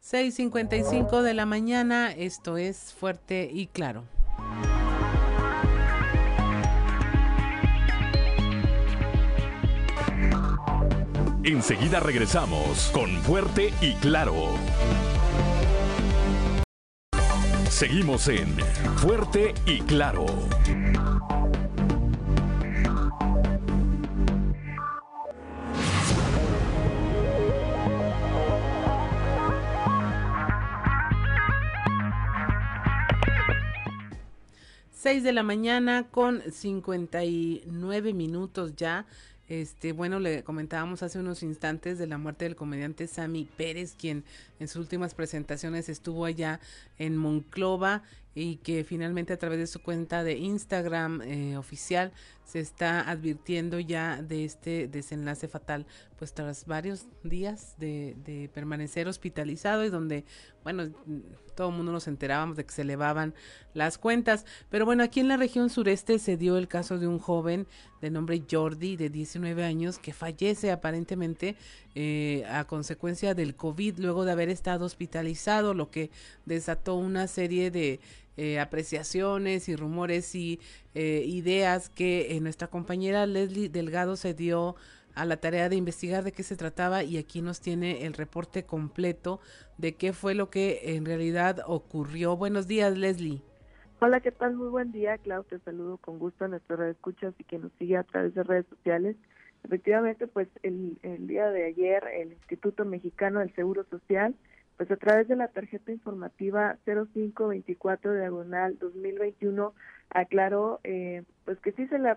6:55 de la mañana, esto es fuerte y claro. Enseguida regresamos con Fuerte y Claro. Seguimos en Fuerte y Claro. Seis de la mañana con cincuenta y nueve minutos ya. Este, bueno, le comentábamos hace unos instantes de la muerte del comediante Sammy Pérez, quien en sus últimas presentaciones estuvo allá en Monclova y que finalmente a través de su cuenta de Instagram eh, oficial se está advirtiendo ya de este desenlace fatal, pues tras varios días de, de permanecer hospitalizado y donde, bueno, todo el mundo nos enterábamos de que se elevaban las cuentas. Pero bueno, aquí en la región sureste se dio el caso de un joven de nombre Jordi, de 19 años, que fallece aparentemente eh, a consecuencia del COVID luego de haber estado hospitalizado, lo que desató una serie de eh, apreciaciones y rumores y eh, ideas que eh, nuestra compañera Leslie Delgado se dio a la tarea de investigar de qué se trataba y aquí nos tiene el reporte completo de qué fue lo que en realidad ocurrió. Buenos días, Leslie. Hola, ¿qué tal? Muy buen día, Clau. Te saludo con gusto a nuestros escuchas y que nos sigue a través de redes sociales. Efectivamente, pues el, el día de ayer el Instituto Mexicano del Seguro Social pues a través de la tarjeta informativa 0524 diagonal 2021 aclaró eh, pues que sí se le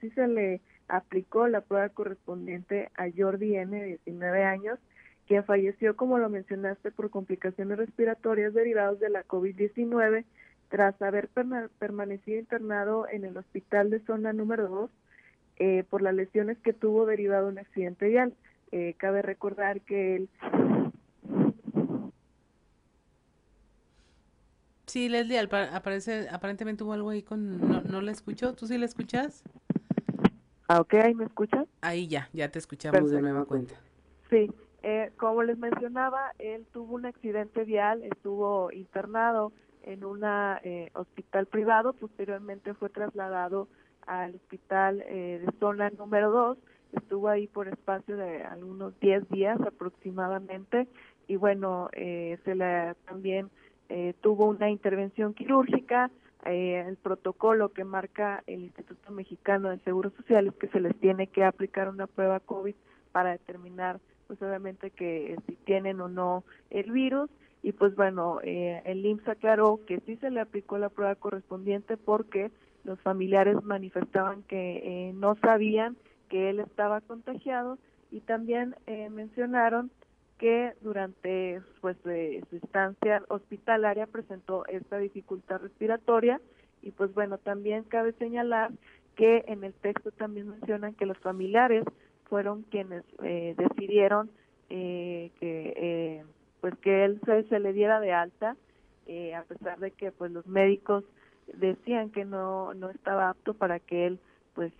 sí se le aplicó la prueba correspondiente a Jordi N de 19 años quien falleció como lo mencionaste por complicaciones respiratorias derivadas de la COVID-19 tras haber permanecido internado en el hospital de zona número 2 eh, por las lesiones que tuvo derivado de un accidente vial. Eh, cabe recordar que él Sí, Leslie, aparece, aparentemente hubo algo ahí con... No, no la escucho, ¿tú sí la escuchas? Ah, ok, ¿ahí me escuchas? Ahí ya, ya te escuchamos de nueva cuenta. Sí, Eh, como les mencionaba, él tuvo un accidente vial, estuvo internado en un eh, hospital privado, posteriormente fue trasladado al hospital eh, de zona número 2, estuvo ahí por espacio de algunos 10 días aproximadamente y bueno, eh, se le también eh, tuvo una intervención quirúrgica, eh, el protocolo que marca el Instituto Mexicano de Seguro Social es que se les tiene que aplicar una prueba COVID para determinar pues obviamente que si tienen o no el virus. Y pues bueno, eh, el IMSS aclaró que sí se le aplicó la prueba correspondiente porque los familiares manifestaban que eh, no sabían que él estaba contagiado. Y también eh, mencionaron que durante pues de su estancia hospitalaria presentó esta dificultad respiratoria. Y pues bueno también cabe señalar que en el texto también mencionan que los familiares fueron quienes eh, decidieron eh, que eh, pues que él se, se, le diera de alta eh, a pesar de que pues los médicos decían que no no estaba apto para que él pues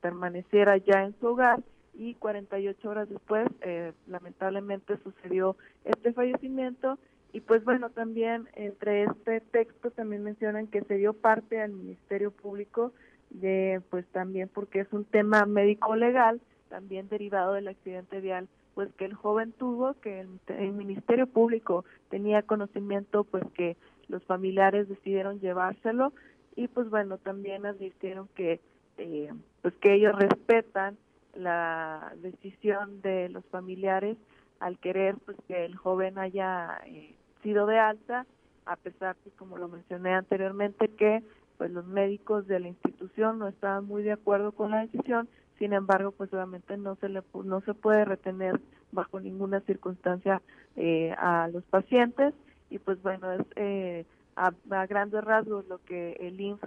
permaneciera ya en su hogar y 48 horas después eh, lamentablemente sucedió este fallecimiento. Y pues bueno también entre este texto también mencionan que se dio parte al Ministerio Público de pues también porque es un tema médico legal también derivado del accidente vial pues que el joven tuvo que el, Ministerio Público tenía conocimiento pues que los familiares decidieron llevárselo. Y pues bueno también advirtieron que eh, pues que ellos respetan la decisión de los familiares al querer pues que el joven haya eh, sido de alta a pesar que como lo mencioné anteriormente que pues los médicos de la institución no estaban muy de acuerdo con la decisión. Sin embargo pues obviamente no se le no se puede retener bajo ninguna circunstancia eh, a los pacientes. Y pues bueno es eh, a, a, grandes rasgos lo que el INF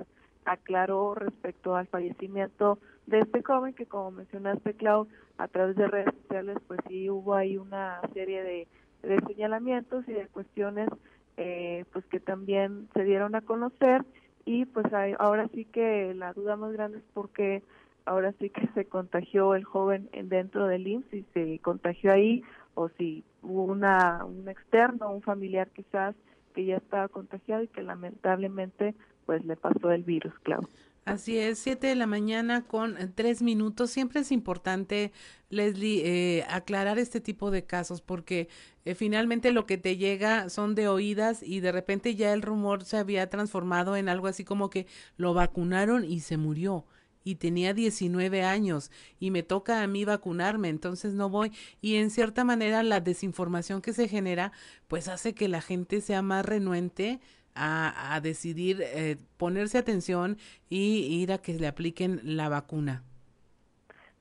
aclaró respecto al fallecimiento de este joven que como mencionaste Clau a través de redes sociales pues sí hubo ahí una serie de, de señalamientos y de cuestiones eh, pues que también se dieron a conocer y pues hay, ahora sí que la duda más grande es porque ahora sí que se contagió el joven dentro del IMSS, si se contagió ahí o si hubo una, un externo, un familiar quizás que ya estaba contagiado y que lamentablemente pues le pasó el virus, claro. Así es, siete de la mañana con tres minutos. Siempre es importante, Leslie, eh, aclarar este tipo de casos porque eh, finalmente lo que te llega son de oídas y de repente ya el rumor se había transformado en algo así como que lo vacunaron y se murió y tenía 19 años y me toca a mí vacunarme, entonces no voy. Y en cierta manera la desinformación que se genera pues hace que la gente sea más renuente a, a decidir eh, ponerse atención y ir a que le apliquen la vacuna.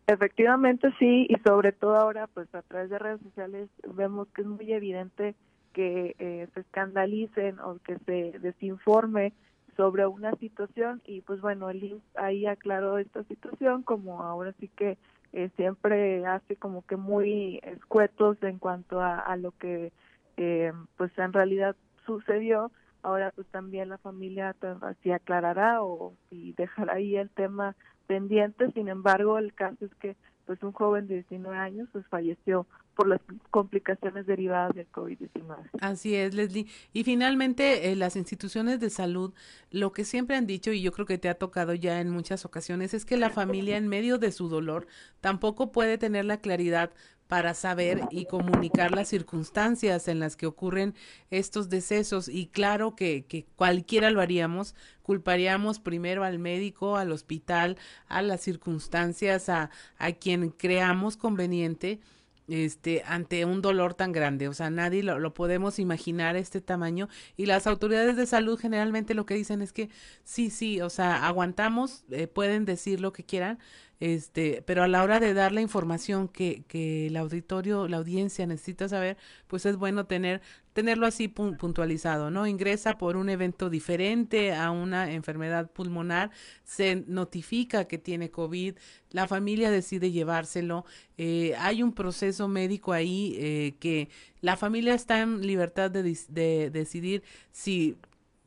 Efectivamente sí, y sobre todo ahora pues a través de redes sociales vemos que es muy evidente que eh, se escandalicen o que se desinforme sobre una situación y pues bueno, el ahí aclaró esta situación como ahora sí que eh, siempre hace como que muy escuetos en cuanto a, a lo que eh, pues en realidad sucedió ahora pues también la familia así aclarará o y dejará ahí el tema pendiente sin embargo el caso es que pues un joven de 19 años pues falleció por las complicaciones derivadas del COVID-19. Así es, Leslie. Y finalmente, eh, las instituciones de salud, lo que siempre han dicho, y yo creo que te ha tocado ya en muchas ocasiones, es que la familia en medio de su dolor tampoco puede tener la claridad para saber y comunicar las circunstancias en las que ocurren estos decesos. Y claro que, que cualquiera lo haríamos, culparíamos primero al médico, al hospital, a las circunstancias, a, a quien creamos conveniente este ante un dolor tan grande. O sea nadie lo, lo, podemos imaginar este tamaño. Y las autoridades de salud generalmente lo que dicen es que sí sí o sea aguantamos eh, pueden decir lo que quieran este pero a la hora de dar la información que, que el auditorio la audiencia necesita saber pues es bueno tener tenerlo así puntualizado, ¿no? Ingresa por un evento diferente a una enfermedad pulmonar, se notifica que tiene COVID, la familia decide llevárselo, eh, hay un proceso médico ahí eh, que la familia está en libertad de, de decidir si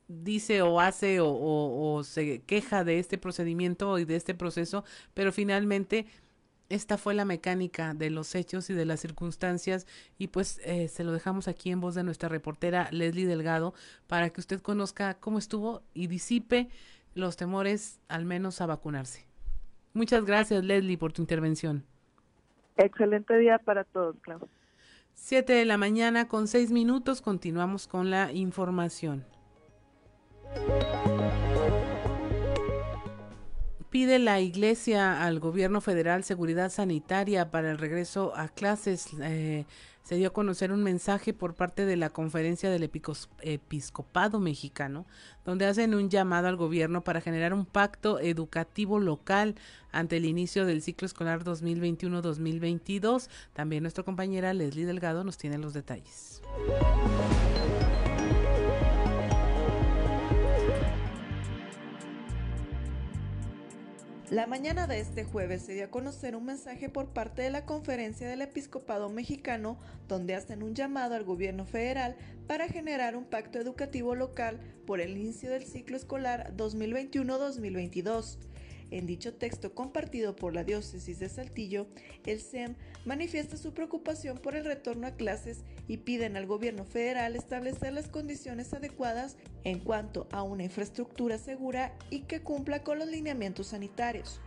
dice o hace o, o, o, se queja de este procedimiento y de este proceso, pero finalmente esta fue la mecánica de los hechos y de las circunstancias y pues eh, se lo dejamos aquí en voz de nuestra reportera Leslie Delgado para que usted conozca cómo estuvo y disipe los temores al menos a vacunarse. Muchas gracias Leslie por tu intervención. Excelente día para todos, Claudia. Siete de la mañana con seis minutos continuamos con la información. Pide la Iglesia al gobierno federal seguridad sanitaria para el regreso a clases. Eh, se dio a conocer un mensaje por parte de la conferencia del episcopado mexicano, donde hacen un llamado al gobierno para generar un pacto educativo local ante el inicio del ciclo escolar 2021-2022. También nuestra compañera Leslie Delgado nos tiene los detalles. La mañana de este jueves se dio a conocer un mensaje por parte de la Conferencia del Episcopado Mexicano donde hacen un llamado al gobierno federal para generar un pacto educativo local por el inicio del ciclo escolar 2021-2022. En dicho texto compartido por la diócesis de Saltillo, el SEM manifiesta su preocupación por el retorno a clases y piden al gobierno federal establecer las condiciones adecuadas en cuanto a una infraestructura segura y que cumpla con los lineamientos sanitarios.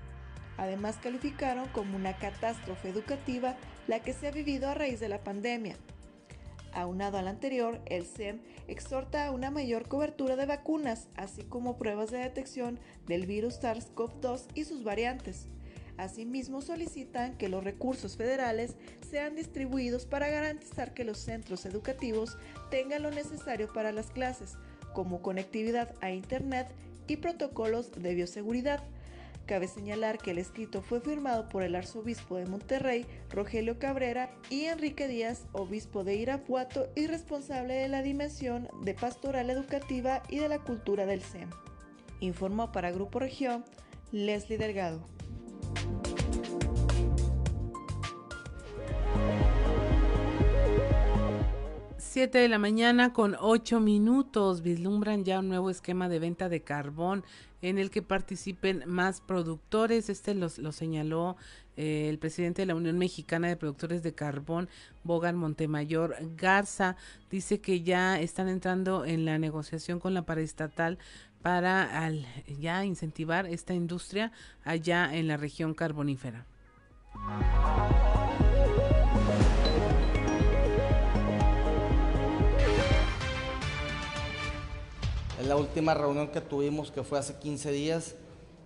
Además calificaron como una catástrofe educativa la que se ha vivido a raíz de la pandemia, Aunado al anterior, el SEM exhorta a una mayor cobertura de vacunas, así como pruebas de detección del virus SARS-CoV-2 y sus variantes. Asimismo, solicitan que los recursos federales sean distribuidos para garantizar que los centros educativos tengan lo necesario para las clases, como conectividad a Internet y protocolos de bioseguridad Cabe señalar que el escrito fue firmado por el arzobispo de Monterrey, Rogelio Cabrera, y Enrique Díaz, obispo de Irapuato y responsable de la dimensión de pastoral educativa y de la cultura del SEM. Informó para Grupo Región Leslie Delgado. 7 de la mañana con 8 minutos vislumbran ya un nuevo esquema de venta de carbón en el que participen más productores. Este lo señaló eh, el presidente de la Unión Mexicana de Productores de Carbón, Bogan Montemayor Garza. Dice que ya están entrando en la negociación con la paraestatal para ya incentivar esta industria allá en la región carbonífera. En la última reunión que tuvimos, que fue hace 15 días,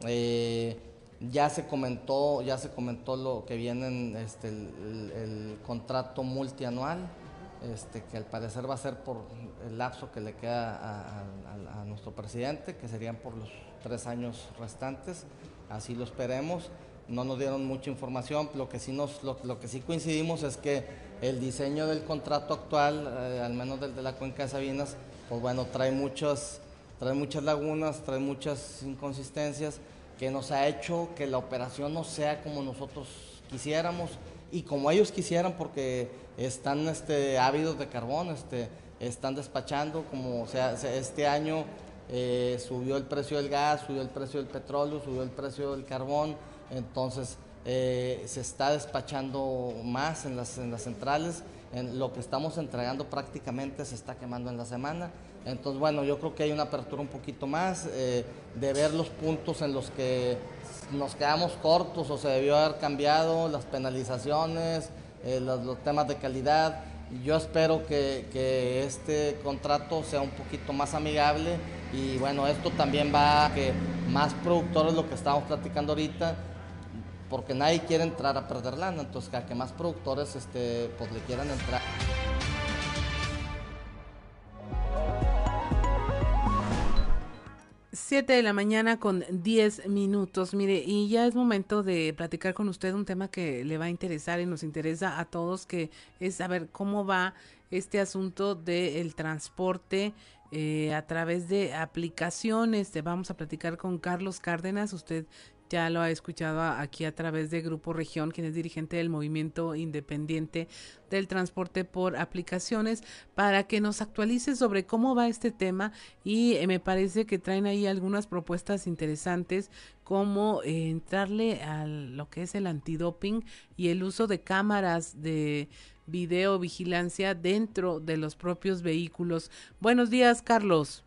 eh, ya se comentó, ya se comentó lo que viene este, el, contrato multianual, este, que al parecer va a ser por el lapso que le queda a, nuestro presidente, que serían por los tres años restantes, así lo esperemos. No nos dieron mucha información, lo que sí, nos, lo, que sí coincidimos es que el diseño del contrato actual, eh, al menos del de la cuenca de Sabinas, pues bueno, trae muchas, trae muchas lagunas, trae muchas inconsistencias que nos ha hecho que la operación no sea como nosotros quisiéramos y como ellos quisieran porque están este, ávidos de carbón, este, están despachando, como sea, este año eh, subió el precio del gas, subió el precio del petróleo, subió el precio del carbón, entonces eh, se está despachando más en las, en las centrales en lo que estamos entregando prácticamente se está quemando en la semana. Entonces, bueno, yo creo que hay una apertura un poquito más eh, de ver los puntos en los que nos quedamos cortos o se debió haber cambiado, las penalizaciones, eh, los, temas de calidad. Yo espero que, que, este contrato sea un poquito más amigable y bueno, esto también va a que más productores, lo que estamos platicando ahorita, porque nadie quiere entrar a perder lana, entonces a que más productores este, pues le quieran entrar. Siete de la mañana con 10 minutos. Mire, y ya es momento de platicar con usted un tema que le va a interesar y nos interesa a todos, que es saber cómo va este asunto del transporte eh, a través de aplicaciones. Vamos a platicar con Carlos Cárdenas. Usted ya lo ha escuchado aquí a través de Grupo Región, quien es dirigente del movimiento independiente del transporte por aplicaciones, para que nos actualice sobre cómo va este tema y eh, me parece que traen ahí algunas propuestas interesantes como eh, entrarle a lo que es el antidoping y el uso de cámaras de videovigilancia dentro de los propios vehículos. Buenos días, Carlos.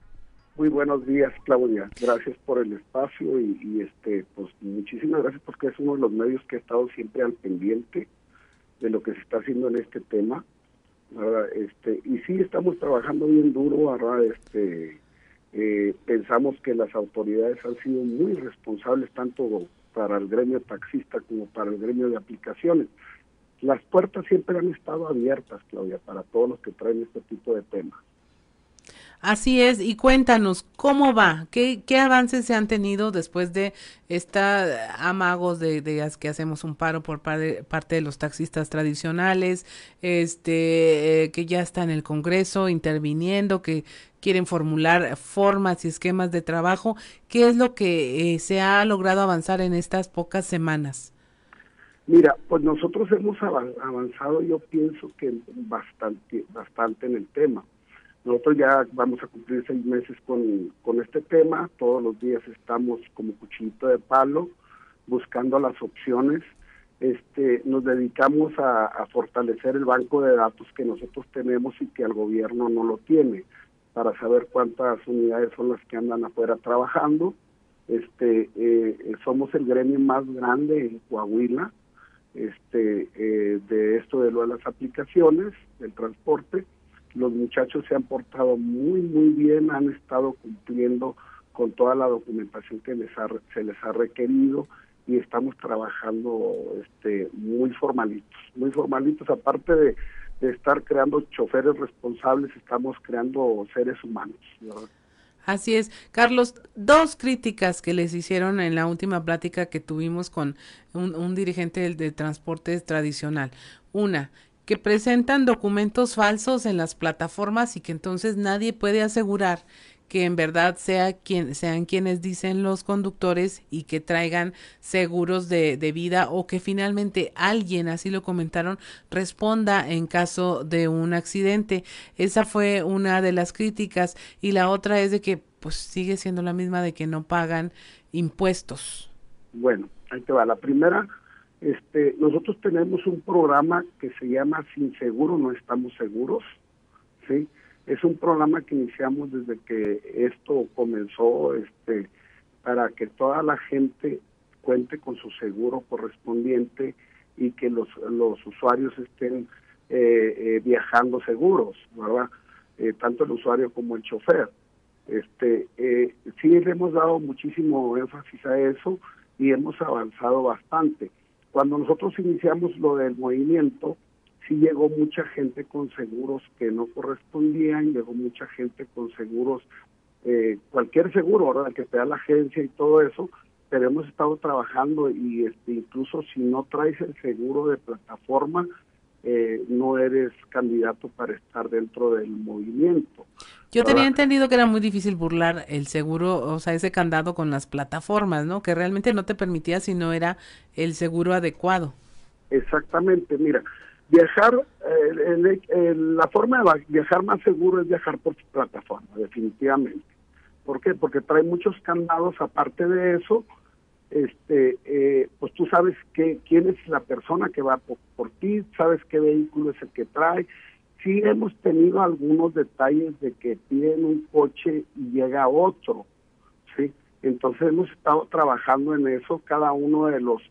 Muy buenos días, Claudia. Gracias por el espacio y, este, pues muchísimas gracias porque es uno de los medios que ha estado siempre al pendiente de lo que se está haciendo en este tema. Este, y sí estamos trabajando bien duro, ahora este, eh, pensamos que las autoridades han sido muy responsables tanto para el gremio taxista como para el gremio de aplicaciones. Las puertas siempre han estado abiertas, Claudia, para todos los que traen este tipo de temas. Así es, y cuéntanos, ¿cómo va? ¿Qué, qué avances se han tenido después de esta amagos de, que hacemos un paro por parte de los taxistas tradicionales, este, eh, que ya está en el Congreso interviniendo, que quieren formular formas y esquemas de trabajo? ¿Qué es lo que eh, se ha logrado avanzar en estas pocas semanas? Mira, pues nosotros hemos avanzado, yo pienso que bastante, bastante en el tema nosotros ya vamos a cumplir seis meses con, con este tema, todos los días estamos como cuchillito de palo buscando las opciones. Este, nos dedicamos a, fortalecer el banco de datos que nosotros tenemos y que el gobierno no lo tiene, para saber cuántas unidades son las que andan afuera trabajando. Este, eh, somos el gremio más grande en Coahuila, este, eh, de esto de lo de las aplicaciones, del transporte los muchachos se han portado muy, muy bien, han estado cumpliendo con toda la documentación que les se les ha requerido y estamos trabajando este, muy formalitos, muy formalitos, aparte de, estar creando choferes responsables, estamos creando seres humanos. Así es. Carlos, dos críticas que les hicieron en la última plática que tuvimos con un, dirigente del, del transporte tradicional. Una, que presentan documentos falsos en las plataformas y que entonces nadie puede asegurar que en verdad sea quien, sean quienes dicen los conductores y que traigan seguros de, de, vida o que finalmente alguien, así lo comentaron, responda en caso de un accidente. Esa fue una de las críticas y la otra es de que pues sigue siendo la misma de que no pagan impuestos. Bueno, ahí te va. La primera, este, nosotros tenemos un programa que se llama Sin Seguro No Estamos Seguros, ¿sí? Es un programa que iniciamos desde que esto comenzó, este, para que toda la gente cuente con su seguro correspondiente y que los, los usuarios estén eh, eh, viajando seguros, ¿verdad? Eh, tanto el usuario como el chofer. Este, sí le hemos dado muchísimo énfasis a eso y hemos avanzado bastante. Cuando nosotros iniciamos lo del movimiento, sí llegó mucha gente con seguros que no correspondían, llegó mucha gente con seguros, eh, cualquier seguro, ¿verdad? Que te da la agencia y todo eso, pero hemos estado trabajando y este, incluso si no traes el seguro de plataforma, eh, no eres candidato para estar dentro del movimiento. Yo tenía entendido que era muy difícil burlar el seguro, o sea, ese candado con las plataformas, ¿no? Que realmente no te permitía si no era el seguro adecuado. Exactamente, mira, viajar, la forma de viajar más seguro es viajar por plataforma, definitivamente. ¿Por qué? Porque trae muchos candados, aparte de eso, este, eh, pues tú sabes que, quién es la persona que va por, ti, sabes qué vehículo es el que trae. Sí hemos tenido algunos detalles de que piden un coche y llega otro, ¿sí? Entonces hemos estado trabajando en eso, cada uno de los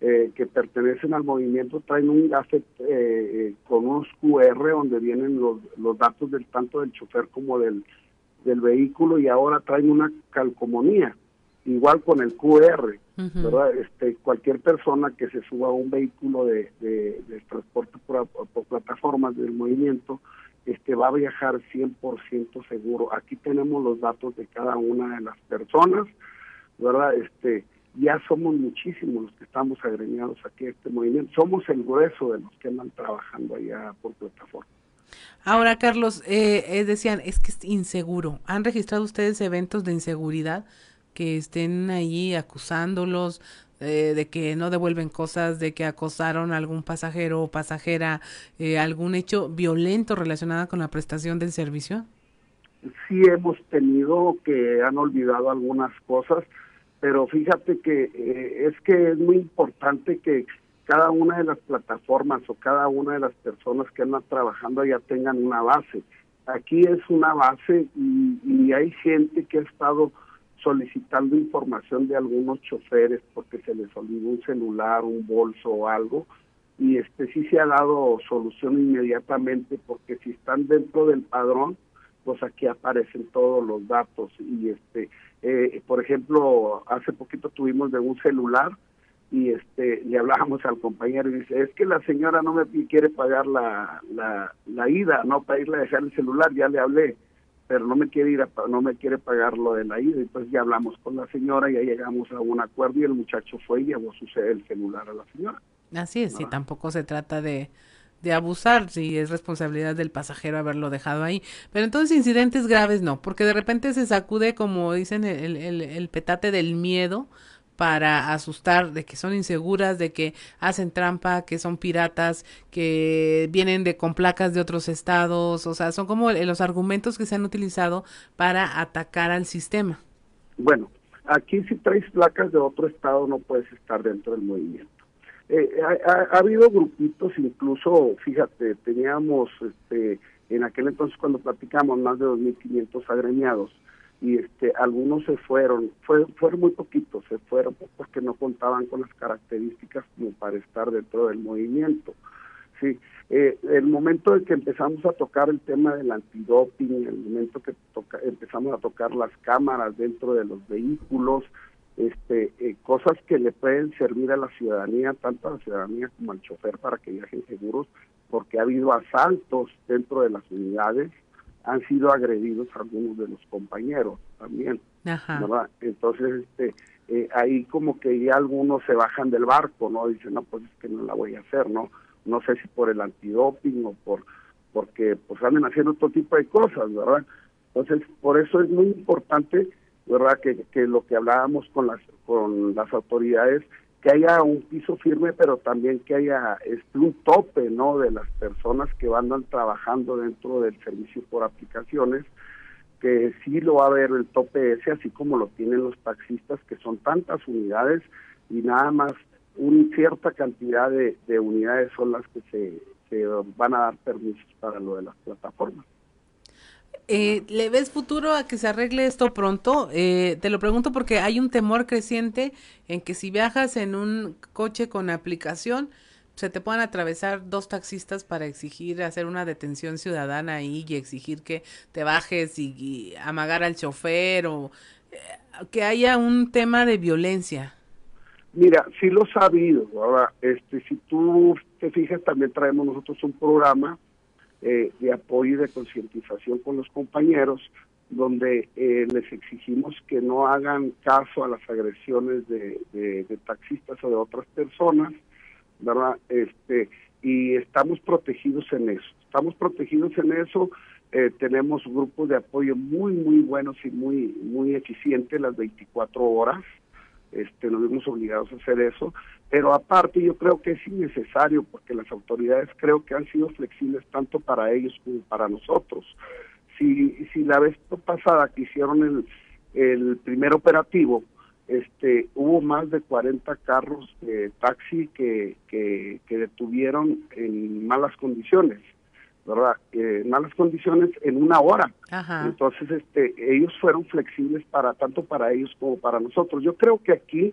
eh, que pertenecen al movimiento traen un gafet eh, con unos QR donde vienen los, los datos del tanto del chofer como del, del vehículo y ahora traen una calcomanía igual con el QR, ¿verdad? Este, cualquier persona que se suba a un vehículo de, de, transporte por, plataformas del movimiento, este, va a viajar 100% seguro. Aquí tenemos los datos de cada una de las personas, ¿verdad? Este, ya somos muchísimos los que estamos agremiados aquí a este movimiento. Somos el grueso de los que andan trabajando allá por plataforma. Ahora, Carlos, eh, eh, decían, es que es inseguro. ¿Han registrado ustedes eventos de inseguridad? Que estén ahí acusándolos eh, de que no devuelven cosas, de que acosaron a algún pasajero o pasajera, eh, algún hecho violento relacionado con la prestación del servicio? Sí hemos tenido que han olvidado algunas cosas, pero fíjate que eh, es que es muy importante que cada una de las plataformas o cada una de las personas que andan trabajando ya tengan una base. Aquí es una base y, y hay gente que ha estado solicitando información de algunos choferes porque se les olvidó un celular, un bolso o algo y este sí se ha dado solución inmediatamente porque si están dentro del padrón pues aquí aparecen todos los datos. Y este eh, por ejemplo hace poquito tuvimos de un celular y este le hablábamos al compañero y dice es que la señora no me quiere pagar la, la, la ida no para irle a dejar el celular ya le hablé pero no me quiere ir a, no me quiere pagar lo de la ida. Entonces ya hablamos con la señora y ya llegamos a un acuerdo y el muchacho fue y llevó su el celular a la señora. Así es y tampoco se trata de de abusar si es responsabilidad del pasajero haberlo dejado ahí. Pero entonces incidentes graves no, porque de repente se sacude, como dicen, el, el, el petate del miedo para asustar de que son inseguras, de que hacen trampa, que son piratas, que vienen de con placas de otros estados, o sea, son como los argumentos que se han utilizado para atacar al sistema. Bueno, aquí si traes placas de otro estado no puedes estar dentro del movimiento. Eh, ha, habido grupitos, incluso, fíjate, teníamos este, en aquel entonces cuando platicamos más de 2.500 agremiados y este algunos se fueron, fue, fueron muy poquitos, se fueron porque no contaban con las características como para estar dentro del movimiento. Sí, eh, el momento en que empezamos a tocar el tema del antidoping, el momento que toca, empezamos a tocar las cámaras dentro de los vehículos, este, eh, cosas que le pueden servir a la ciudadanía, tanto a la ciudadanía como al chofer para que viajen seguros, porque ha habido asaltos dentro de las unidades, han sido agredidos algunos de los compañeros también, ¿verdad? Entonces, este, eh, ahí como que ya algunos se bajan del barco, ¿no? Dicen, no, pues es que no la voy a hacer, ¿no? No sé si por el antidoping o por porque pues andan haciendo otro tipo de cosas, ¿verdad? Entonces, por eso es muy importante, ¿verdad? Que, que lo que hablábamos con las con las autoridades que haya un piso firme, pero también que haya este, un tope, ¿no? De las personas que van trabajando dentro del servicio por aplicaciones, que sí lo va a haber el tope ese, así como lo tienen los taxistas, que son tantas unidades y nada más una cierta cantidad de, de unidades son las que se van a dar permisos para lo de las plataformas. Eh, ¿Le ves futuro a que se arregle esto pronto? Eh, te lo pregunto porque hay un temor creciente en que si viajas en un coche con aplicación, se te puedan atravesar dos taxistas para exigir hacer una detención ciudadana ahí y exigir que te bajes y, amagar al chofer o eh, que haya un tema de violencia. Mira, sí lo ha sabido, ahora, este, si tú te fijas, también traemos nosotros un programa eh, de apoyo y de concientización con los compañeros, donde eh, les exigimos que no hagan caso a las agresiones de, de, taxistas o de otras personas, ¿verdad? Este, y estamos protegidos en eso. Estamos protegidos en eso. Eh, tenemos grupos de apoyo muy, muy buenos y muy, muy eficientes las 24 horas. Este, nos vemos obligados a hacer eso pero aparte yo creo que es innecesario porque las autoridades creo que han sido flexibles tanto para ellos como para nosotros. Si, si la vez pasada que hicieron el, el primer operativo, este, hubo más de 40 carros de taxi que, que, detuvieron en malas condiciones, ¿verdad? en malas condiciones en una hora. Entonces, este, ellos fueron flexibles para tanto para ellos como para nosotros. Yo creo que aquí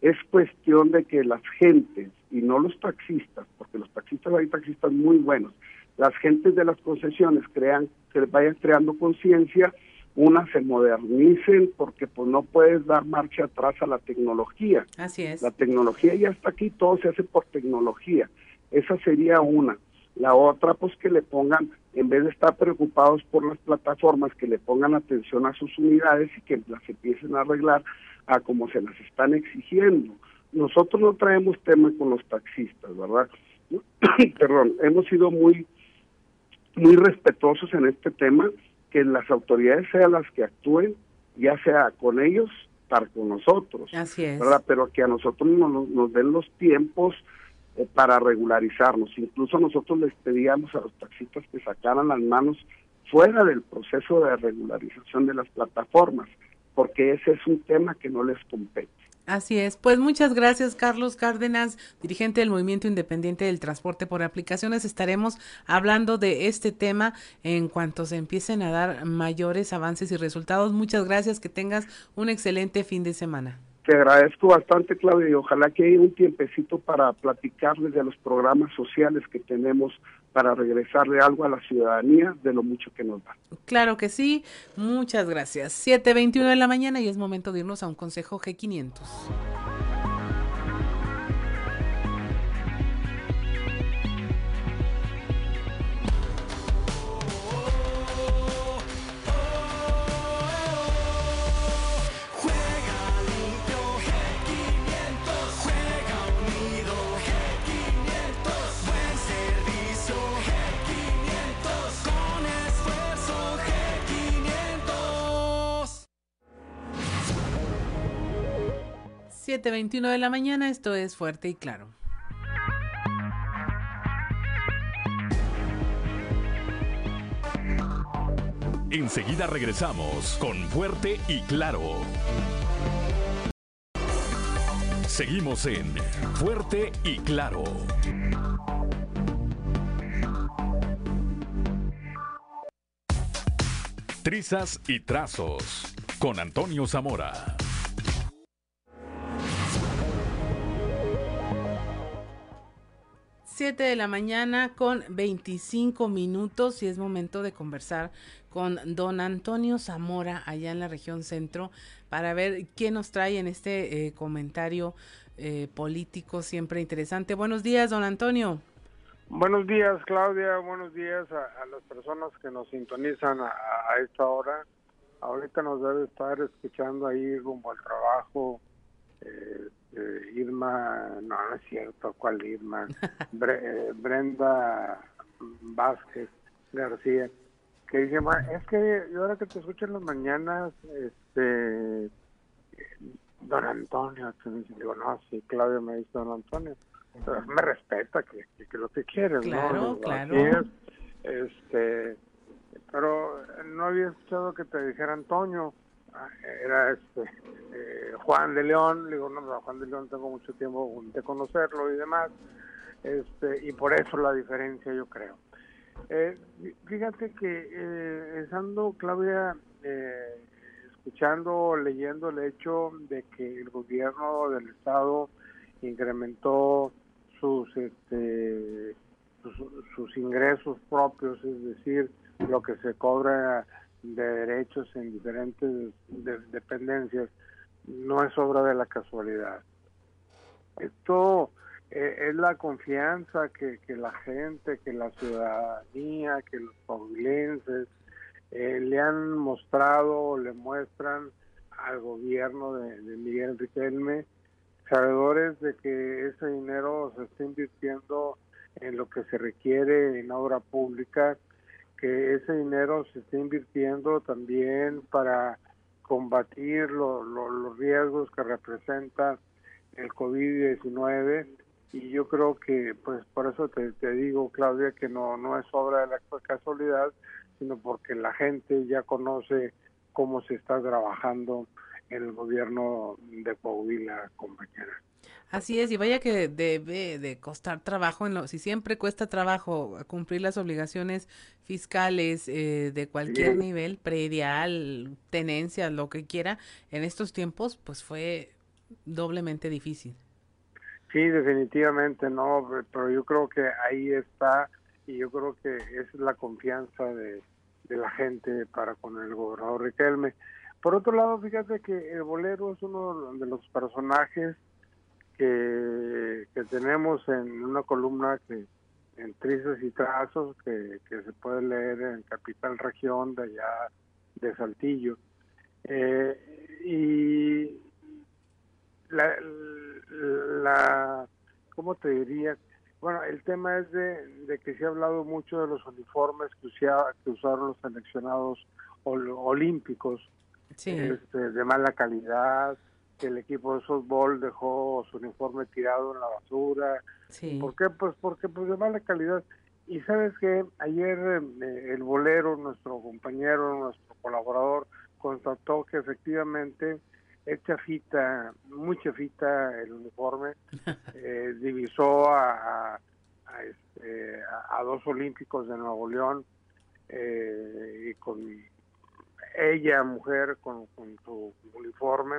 es cuestión de que las gentes, y no los taxistas, porque los taxistas hay taxistas muy buenos, las gentes de las concesiones crean, que vayan creando conciencia, una se modernicen porque pues no puedes dar marcha atrás a la tecnología. Así es. La tecnología ya está aquí, todo se hace por tecnología. Esa sería una. La otra, pues que le pongan, en vez de estar preocupados por las plataformas, que le pongan atención a sus unidades y que las empiecen a arreglar a como se las están exigiendo. Nosotros no traemos tema con los taxistas, ¿verdad? Perdón, hemos sido muy, muy respetuosos en este tema, que las autoridades sean las que actúen, ya sea con ellos estar con nosotros. Así es. ¿verdad? Pero que a nosotros nos, nos den los tiempos eh, para regularizarnos. Incluso nosotros les pedíamos a los taxistas que sacaran las manos fuera del proceso de regularización de las plataformas, porque ese es un tema que no les compete. Así es. Pues muchas gracias, Carlos Cárdenas, dirigente del Movimiento Independiente del Transporte por Aplicaciones. Estaremos hablando de este tema en cuanto se empiecen a dar mayores avances y resultados. Muchas gracias. Que tengas un excelente fin de semana. Te agradezco bastante, Claudia, y ojalá que haya un tiempecito para platicarles de los programas sociales que tenemos para regresarle algo a la ciudadanía de lo mucho que nos da. Claro que sí. Muchas gracias. 7.21 de la mañana y es momento de irnos a un consejo G500. Siete veintiuno de la mañana, esto es fuerte y claro. Enseguida regresamos con Fuerte y Claro. Seguimos en Fuerte y Claro. Trizas y trazos con Antonio Zamora. Siete de la mañana con 25 minutos y es momento de conversar con don Antonio Zamora allá en la región centro para ver qué nos trae en este eh, comentario eh, político siempre interesante. Buenos días, don Antonio. Buenos días, Claudia. Buenos días a, a las personas que nos sintonizan a, a, esta hora. Ahorita nos debe estar escuchando ahí rumbo al trabajo. Eh, eh, Irma, no, no es cierto, ¿cuál Irma? Bre, eh, Brenda Vázquez García, que dice, "Ma, es que yo ahora que te escucho en las mañanas, este, don Antonio, digo, no, sí, Claudia me dice don Antonio, pero me respeta que, que, que lo que quieres, Claro, ¿no? claro. Es, este, pero no había escuchado que te dijera Antonio, era este eh, Juan de León, le digo, no, no, Juan de León tengo mucho tiempo de conocerlo y demás, este, y por eso la diferencia yo creo. Eh, fíjate que eh, estando Claudia eh, escuchando, leyendo el hecho de que el gobierno del estado incrementó sus este sus, sus ingresos propios, es decir, lo que se cobra de derechos en diferentes de- dependencias, no es obra de la casualidad. Esto eh, es la confianza que, que la gente, que la ciudadanía, que los coahuilenses eh, le han mostrado, le muestran al gobierno de, de Miguel Riquelme, sabedores de que ese dinero se está invirtiendo en lo que se requiere en obra pública, que ese dinero se está invirtiendo también para combatir lo- los riesgos que representa el COVID-19 y yo creo que pues por eso te, te digo Claudia que no no es obra de la casualidad sino porque la gente ya conoce cómo se está trabajando en el gobierno de Coahuila compañera Así es, y vaya que debe de costar trabajo, en lo, si siempre cuesta trabajo cumplir las obligaciones fiscales eh, de cualquier Sí. nivel, predial, tenencia, lo que quiera, en estos tiempos, pues fue doblemente difícil. Sí, definitivamente no, pero yo creo que ahí está y yo creo que es la confianza de, de la gente para con el gobernador Riquelme. Por otro lado, fíjate que el bolero es uno de los personajes que, que tenemos en una columna que en trizas y trazos que, que se puede leer en Capital Región de allá de Saltillo. Eh, y la, la, ¿cómo te diría? Bueno, el tema es de, de que se ha hablado mucho de los uniformes que, que usaron los seleccionados ol- olímpicos este, de mala calidad, que el equipo de softball dejó su uniforme tirado en la basura. ¿Por qué? Pues porque pues de mala calidad. Y sabes que ayer eh, el bolero, nuestro compañero, nuestro colaborador, constató que efectivamente es chafita, muy chafita el uniforme, eh, divisó a, este, a, dos olímpicos de Nuevo León eh, y con ella, mujer, con, con su uniforme,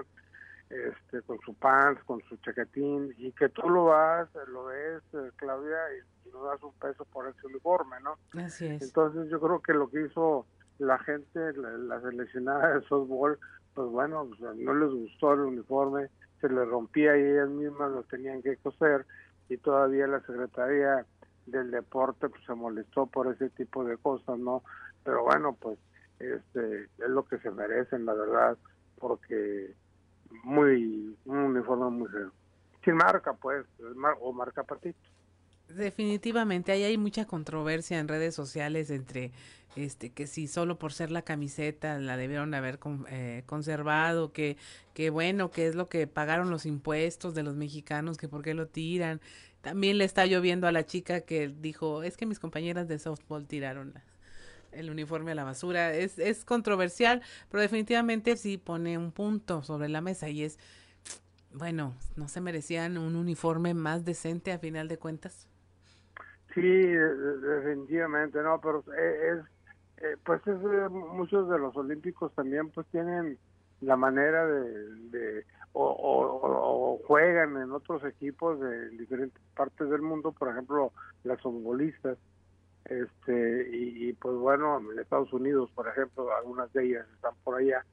este, con su pants, con su chaquetín, y que tú lo vas, lo ves, eh, Claudia, y, no das un peso por ese uniforme, ¿no? Así es. Entonces yo creo que lo que hizo la gente, la, seleccionada de softball, pues bueno, no les gustó el uniforme, se les rompía y ellas mismas lo tenían que coser, y todavía la Secretaría del Deporte pues, se molestó por ese tipo de cosas, ¿no? Pero bueno, pues este es lo que se merecen, la verdad, porque muy un uniforme muy feo. Sin marca, pues, o marca patito. Definitivamente, ahí hay mucha controversia en redes sociales entre este que si solo por ser la camiseta la debieron haber eh, conservado, que, que bueno, que es lo que pagaron los impuestos de los mexicanos, que por qué lo tiran. También le está lloviendo a la chica que dijo, es que mis compañeras de softball tiraron el uniforme a la basura. Es, es controversial, pero definitivamente sí pone un punto sobre la mesa y es, bueno, ¿no se merecían un uniforme más decente a final de cuentas? Sí, definitivamente, no, pero es, eh, pues es, eh, muchos de los olímpicos también pues tienen la manera de, o, juegan en otros equipos de diferentes partes del mundo, por ejemplo, las futbolistas, este y, pues bueno en Estados Unidos por ejemplo algunas de ellas están por allá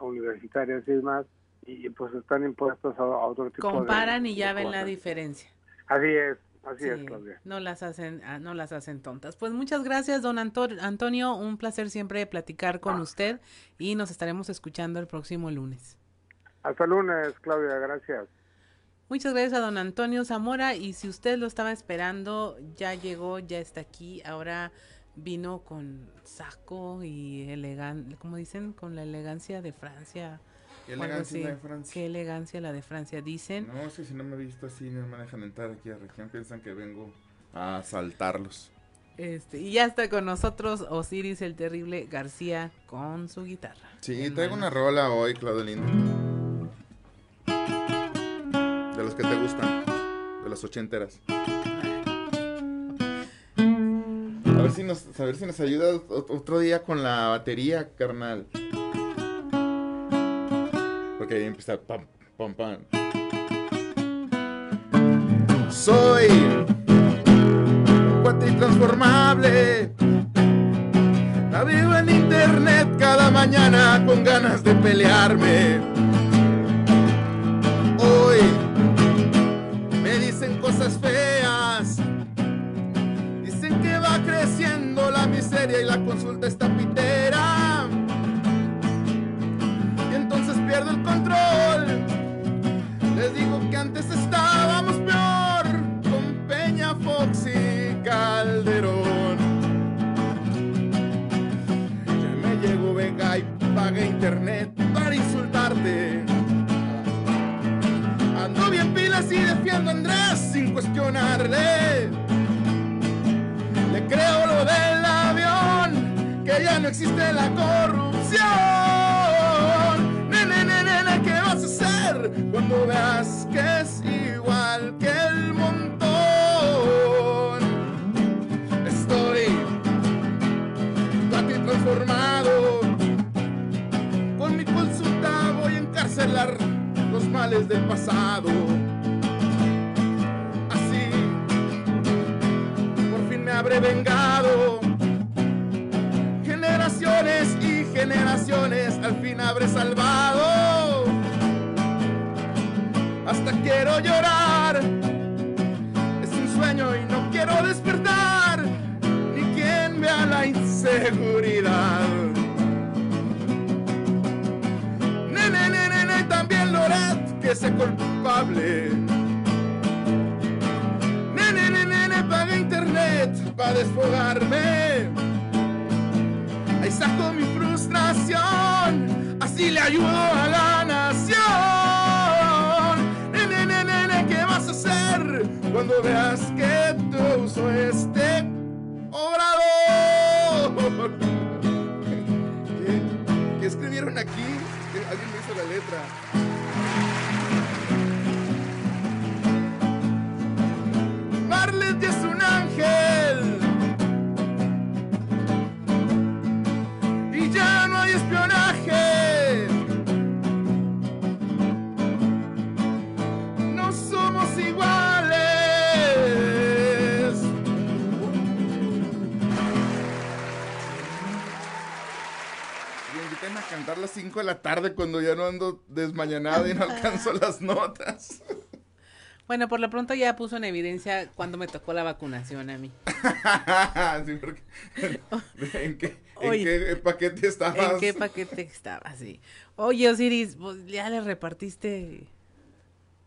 universitarias y demás y pues están impuestas a, otro tipo comparan y ya ven la diferencia. Así es así es no las hacen ah, no las hacen tontas. Pues muchas gracias don Antonio un placer siempre platicar con usted y nos estaremos escuchando el próximo lunes. Hasta lunes Claudia gracias Muchas gracias a don Antonio Zamora y si usted lo estaba esperando, ya llegó, ya está aquí. Ahora vino con saco y elegante, como dicen, con la elegancia de Francia. ¿Qué elegancia la de Francia? Qué elegancia la de Francia, dicen. No, es que si no me he visto así, no me dejan entrar aquí a la región, piensan que vengo a asaltarlos. Este, y ya está con nosotros Osiris el Terrible García con su guitarra. Sí, traigo una rola hoy, de los que te gustan, de las ochenteras. A ver si nos, a ver si nos ayuda otro día con la batería, carnal. Porque ahí empieza pam, pam, pam. Soy un cuate transformable. vivo en internet cada mañana con ganas de pelearme. Feas. Dicen que va creciendo la miseria y la consulta está pitera. Y entonces pierdo el control. Les digo que antes estábamos peor con Peña Fox Calderón. Ya me llegó Vega y pagué internet para insultarte bien pilas y defiendo a Andrés sin cuestionarle. Le creo lo del avión, que ya no existe la corrupción. Nene, nene, nene, ¿qué vas a hacer cuando veas que es igual que el montón? Estoy ti transformado. Con mi consulta voy a encarcelar los males del pasado. Habré vengado. Generaciones y generaciones al fin habré salvado. Hasta quiero llorar. Es un sueño y no quiero despertar. Ni quien vea la inseguridad. que sea culpable. Nene, nene, paga internet para desfogarme. Ahí saco mi frustración, así le ayudo a la nación. Nene, nene, nene, ¿qué vas a hacer cuando veas que te uso este obrador? ¿Qué, qué escribieron aquí? Alguien me hizo la letra. Marlet es un ángel. Y ya no hay espionaje. No somos iguales. Me invitan a cantar a las 5 de la tarde cuando ya no ando desmañanado y no alcanzo las notas. Bueno, por lo pronto ya puso en evidencia cuando me tocó la vacunación a mí. Sí, porque- ¿En qué, en Oye, qué paquete estabas? ¿En qué paquete estaba? Sí. Oye, Osiris, pues, ya le repartiste,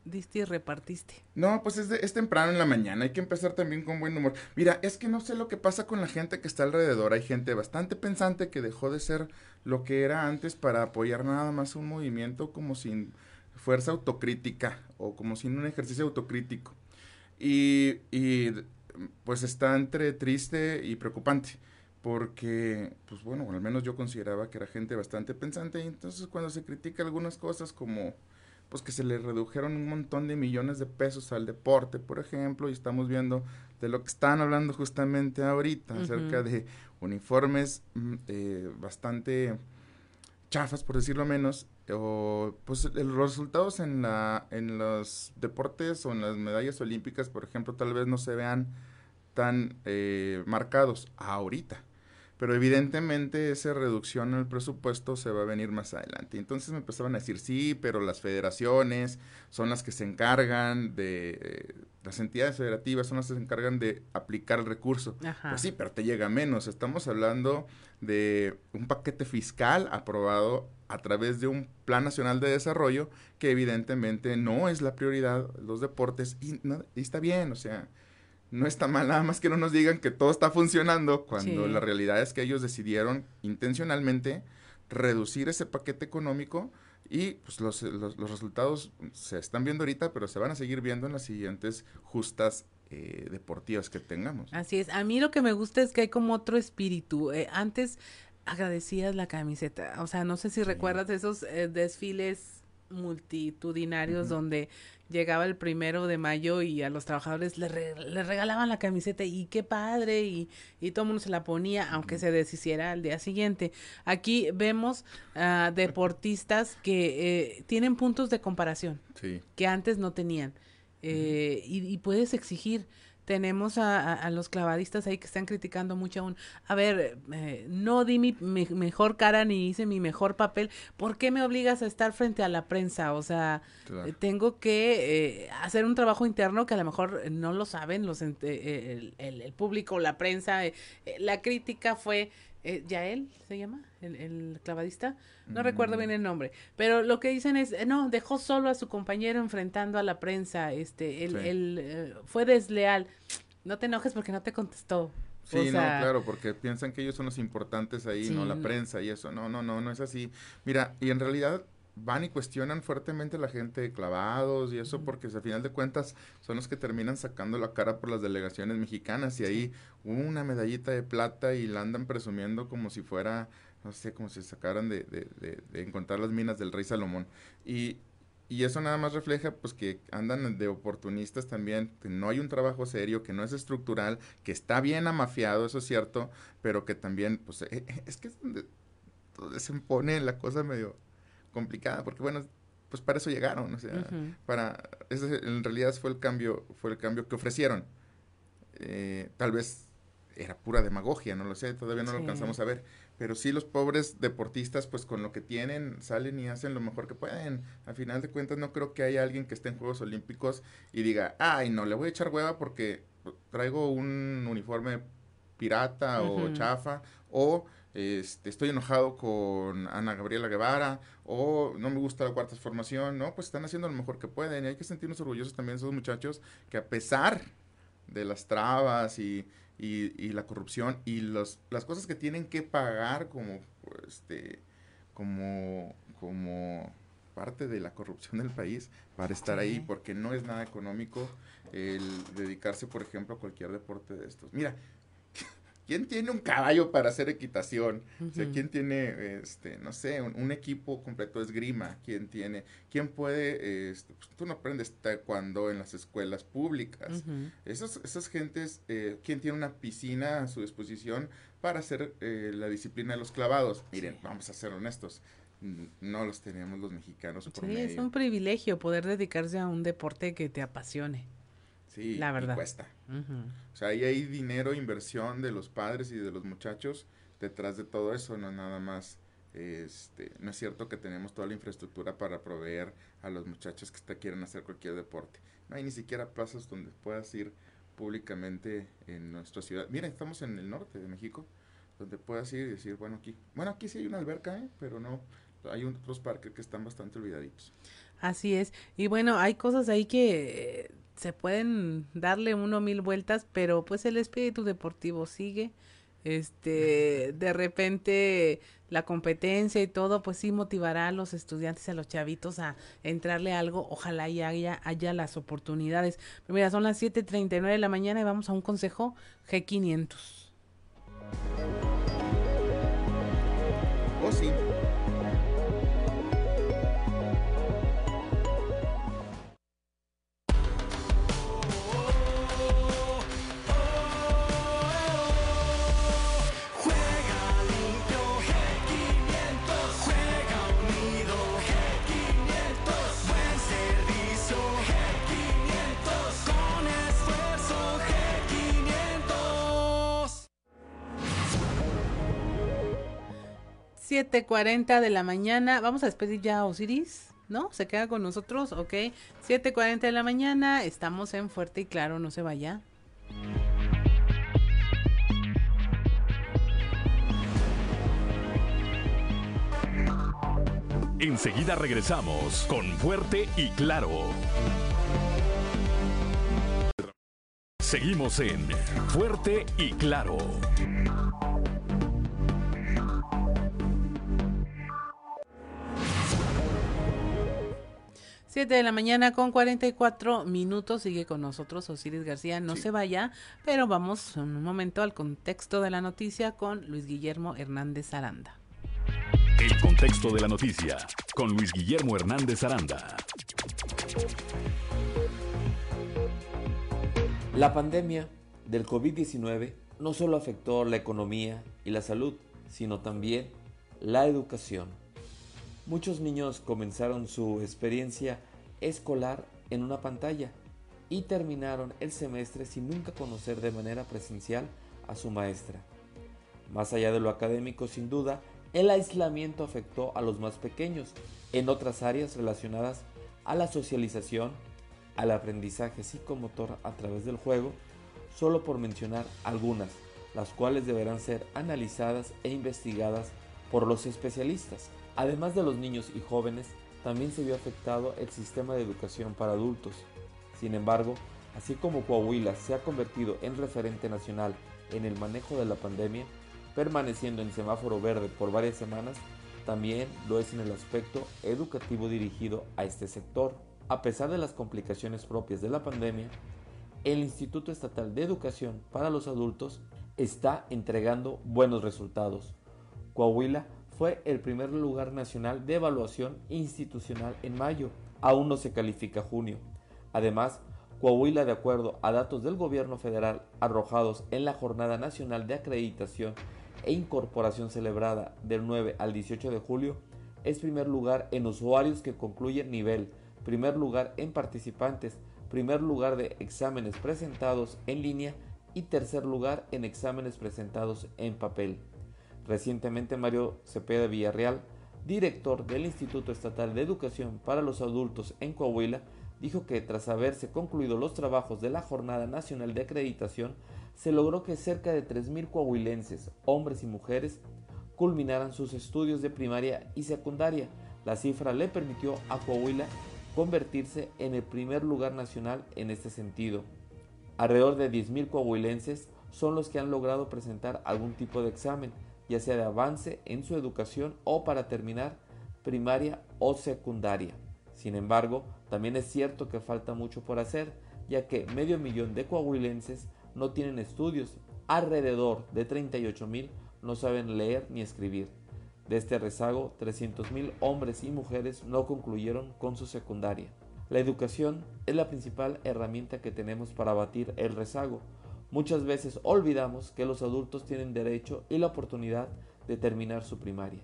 diste y repartiste. No, pues es, de- es temprano en la mañana, hay que empezar también con buen humor. Mira, es que no sé lo que pasa con la gente que está alrededor. Hay gente bastante pensante que dejó de ser lo que era antes para apoyar nada más un movimiento como sin fuerza autocrítica o como sin un ejercicio autocrítico. Y, y pues está entre triste y preocupante. Porque, pues bueno, al menos yo consideraba que era gente bastante pensante. Y entonces cuando se critica algunas cosas como pues que se le redujeron un montón de millones de pesos al deporte, por ejemplo, y estamos viendo de lo que están hablando justamente ahorita, acerca de uniformes mm, eh, bastante chafas, por decirlo menos, o pues los resultados en la en los deportes o en las medallas olímpicas, por ejemplo, tal vez no se vean tan eh, marcados ahorita. Pero evidentemente esa reducción en el presupuesto se va a venir más adelante. Entonces me empezaban a decir, sí, pero las federaciones son las que se encargan de, eh, las entidades federativas son las que se encargan de aplicar el recurso. Ajá. Pues sí, pero te llega menos. Estamos hablando de un paquete fiscal aprobado a través de un Plan Nacional de Desarrollo que evidentemente no es la prioridad los deportes y, no- y está bien, o sea, no está mal, nada más que no nos digan que todo está funcionando cuando Sí. la realidad es que ellos decidieron intencionalmente reducir ese paquete económico y pues los, los, los resultados se están viendo ahorita, pero se van a seguir viendo en las siguientes justas eh, deportivas que tengamos. Así es. A mí lo que me gusta es que hay como otro espíritu. Eh, antes agradecías la camiseta. O sea, no sé si recuerdas esos eh, desfiles multitudinarios donde llegaba el primero de mayo y a los trabajadores les, re- regalaban la camiseta y qué padre y, y todo el mundo se la ponía aunque se deshiciera al día siguiente. Aquí vemos a deportistas que eh, tienen puntos de comparación Sí. que antes no tenían. Eh, y, y puedes exigir. Tenemos a, a- a los clavadistas ahí que están criticando mucho aún. A ver, eh, no di mi, mejor cara ni hice mi mejor papel. ¿Por qué me obligas a estar frente a la prensa? O sea, Claro. tengo que eh, hacer un trabajo interno que a lo mejor no lo saben los eh, el, el- el público, la prensa. eh, la crítica fue, eh, ¿Yael se llama? El, el clavadista. No recuerdo bien el nombre. Pero lo que dicen es, eh, no, dejó solo a su compañero enfrentando a la prensa. Este, él, Sí. él, eh, fue desleal. No te enojes porque no te contestó. Sí, O sea, no, claro, porque piensan que ellos son los importantes ahí, Sí, no la prensa y eso. No, no, no, no es así. Mira, y en realidad van y cuestionan fuertemente a la gente de clavados y eso porque a final de cuentas son los que terminan sacando la cara por las delegaciones mexicanas y ahí una medallita de plata y la andan presumiendo como si fuera, no sé, como si sacaran de, de, de- de encontrar las minas del rey Salomón. Y, y eso nada más refleja pues que andan de oportunistas también, que no hay un trabajo serio, que no es estructural, que está bien amafiado, eso es cierto, pero que también pues eh, eh, es que es donde, donde se pone la cosa medio complicada, porque bueno, pues para eso llegaron, o sea, para ese en realidad fue el cambio, fue el cambio que ofrecieron. Eh, tal vez era pura demagogia, no lo sé, todavía no lo alcanzamos a ver, pero sí los pobres deportistas pues con lo que tienen salen y hacen lo mejor que pueden. Al final de cuentas no creo que haya alguien que esté en Juegos Olímpicos y diga, ay no, le voy a echar hueva porque traigo un uniforme pirata o chafa o este, estoy enojado con Ana Gabriela Guevara o no me gusta la cuarta formación, no, pues están haciendo lo mejor que pueden y hay que sentirnos orgullosos también de esos muchachos que a pesar de las trabas y, y, y la corrupción y los, las cosas que tienen que pagar como este como, como parte de la corrupción del país para estar ahí, porque no es nada económico el dedicarse, por ejemplo, a cualquier deporte de estos. Mira, ¿quién tiene un caballo para hacer equitación? O sea, ¿quién tiene, este, no sé, un, equipo completo de esgrima? ¿Quién tiene? ¿Quién puede, este, pues, tú no aprendes taekwondo en las escuelas públicas? esas gentes, eh, ¿quién tiene una piscina a su disposición para hacer eh, la disciplina de los clavados? Miren, vamos a ser honestos, no los teníamos los mexicanos por sí, es un privilegio poder dedicarse a un deporte que te apasione. Sí, la verdad. Y cuesta. O sea, ahí hay dinero, inversión de los padres y de los muchachos detrás de todo eso, no nada más, este, no es cierto que tenemos toda la infraestructura para proveer a los muchachos que quieren hacer cualquier deporte. No hay ni siquiera plazas donde puedas ir públicamente en nuestra ciudad. Mira, estamos en el norte de México, donde puedas ir y decir, bueno, aquí, bueno, aquí sí hay una alberca, ¿eh? pero no, hay otros parques que están bastante olvidaditos. Así es. Y bueno, hay cosas ahí que eh, se pueden darle uno mil vueltas, pero pues el espíritu deportivo sigue. Este, de repente la competencia y todo, pues sí motivará a los estudiantes, a los chavitos a entrarle algo. Ojalá y haya, haya las oportunidades. Pero mira, son las 7:39 de la mañana y vamos a un consejo G500. Oh, sí. 7.40 de la mañana. Vamos a despedir ya a Osiris, ¿no? Se queda con nosotros, ok. 7.40 de la mañana, estamos en Fuerte y Claro, no se vaya. Enseguida regresamos con Fuerte y Claro. Seguimos en Fuerte y Claro. 7 de la mañana con 44 minutos. Sigue con nosotros Osiris García. No se vaya, pero vamos en un momento al contexto de la noticia con Luis Guillermo Hernández Aranda. El contexto de la noticia con Luis Guillermo Hernández Aranda. La pandemia del COVID-19 no solo afectó la economía y la salud, sino también la educación muchos niños comenzaron su experiencia escolar en una pantalla y terminaron el semestre sin nunca conocer de manera presencial a su maestra. Más allá de lo académico, sin duda, el aislamiento afectó a los más pequeños en otras áreas relacionadas a la socialización, al aprendizaje psicomotor a través del juego, solo por mencionar algunas, las cuales deberán ser analizadas e investigadas por los especialistas. Además de los niños y jóvenes, también se vio afectado el sistema de educación para adultos. Sin embargo, así como Coahuila se ha convertido en referente nacional en el manejo de la pandemia, permaneciendo en semáforo verde por varias semanas, también lo es en el aspecto educativo dirigido a este sector. A pesar de las complicaciones propias de la pandemia, el Instituto Estatal de Educación para los Adultos está entregando buenos resultados. Coahuila fue el primer lugar nacional de evaluación institucional en mayo. Aún no se califica junio. Además, Coahuila, de acuerdo a datos del gobierno federal arrojados en la Jornada Nacional de Acreditación e Incorporación celebrada del 9 al 18 de julio, es primer lugar en usuarios que concluyen nivel, primer lugar en participantes, primer lugar de exámenes presentados en línea y tercer lugar en exámenes presentados en papel. Recientemente Mario Cepeda Villarreal, director del Instituto Estatal de Educación para los Adultos en Coahuila, dijo que tras haberse concluido los trabajos de la Jornada Nacional de Acreditación, se logró que cerca de 3.000 coahuilenses, hombres y mujeres, culminaran sus estudios de primaria y secundaria. La cifra le permitió a Coahuila convertirse en el primer lugar nacional en este sentido. Alrededor de 10.000 coahuilenses son los que han logrado presentar algún tipo de examen, ya sea de avance en su educación o para terminar primaria o secundaria. Sin embargo, también es cierto que falta mucho por hacer, ya que medio millón de coahuilenses no tienen estudios, alrededor de 38 mil no saben leer ni escribir. De este rezago, 300 mil hombres y mujeres no concluyeron con su secundaria. La educación es la principal herramienta que tenemos para abatir el rezago. Muchas veces olvidamos que los adultos tienen derecho y la oportunidad de terminar su primaria,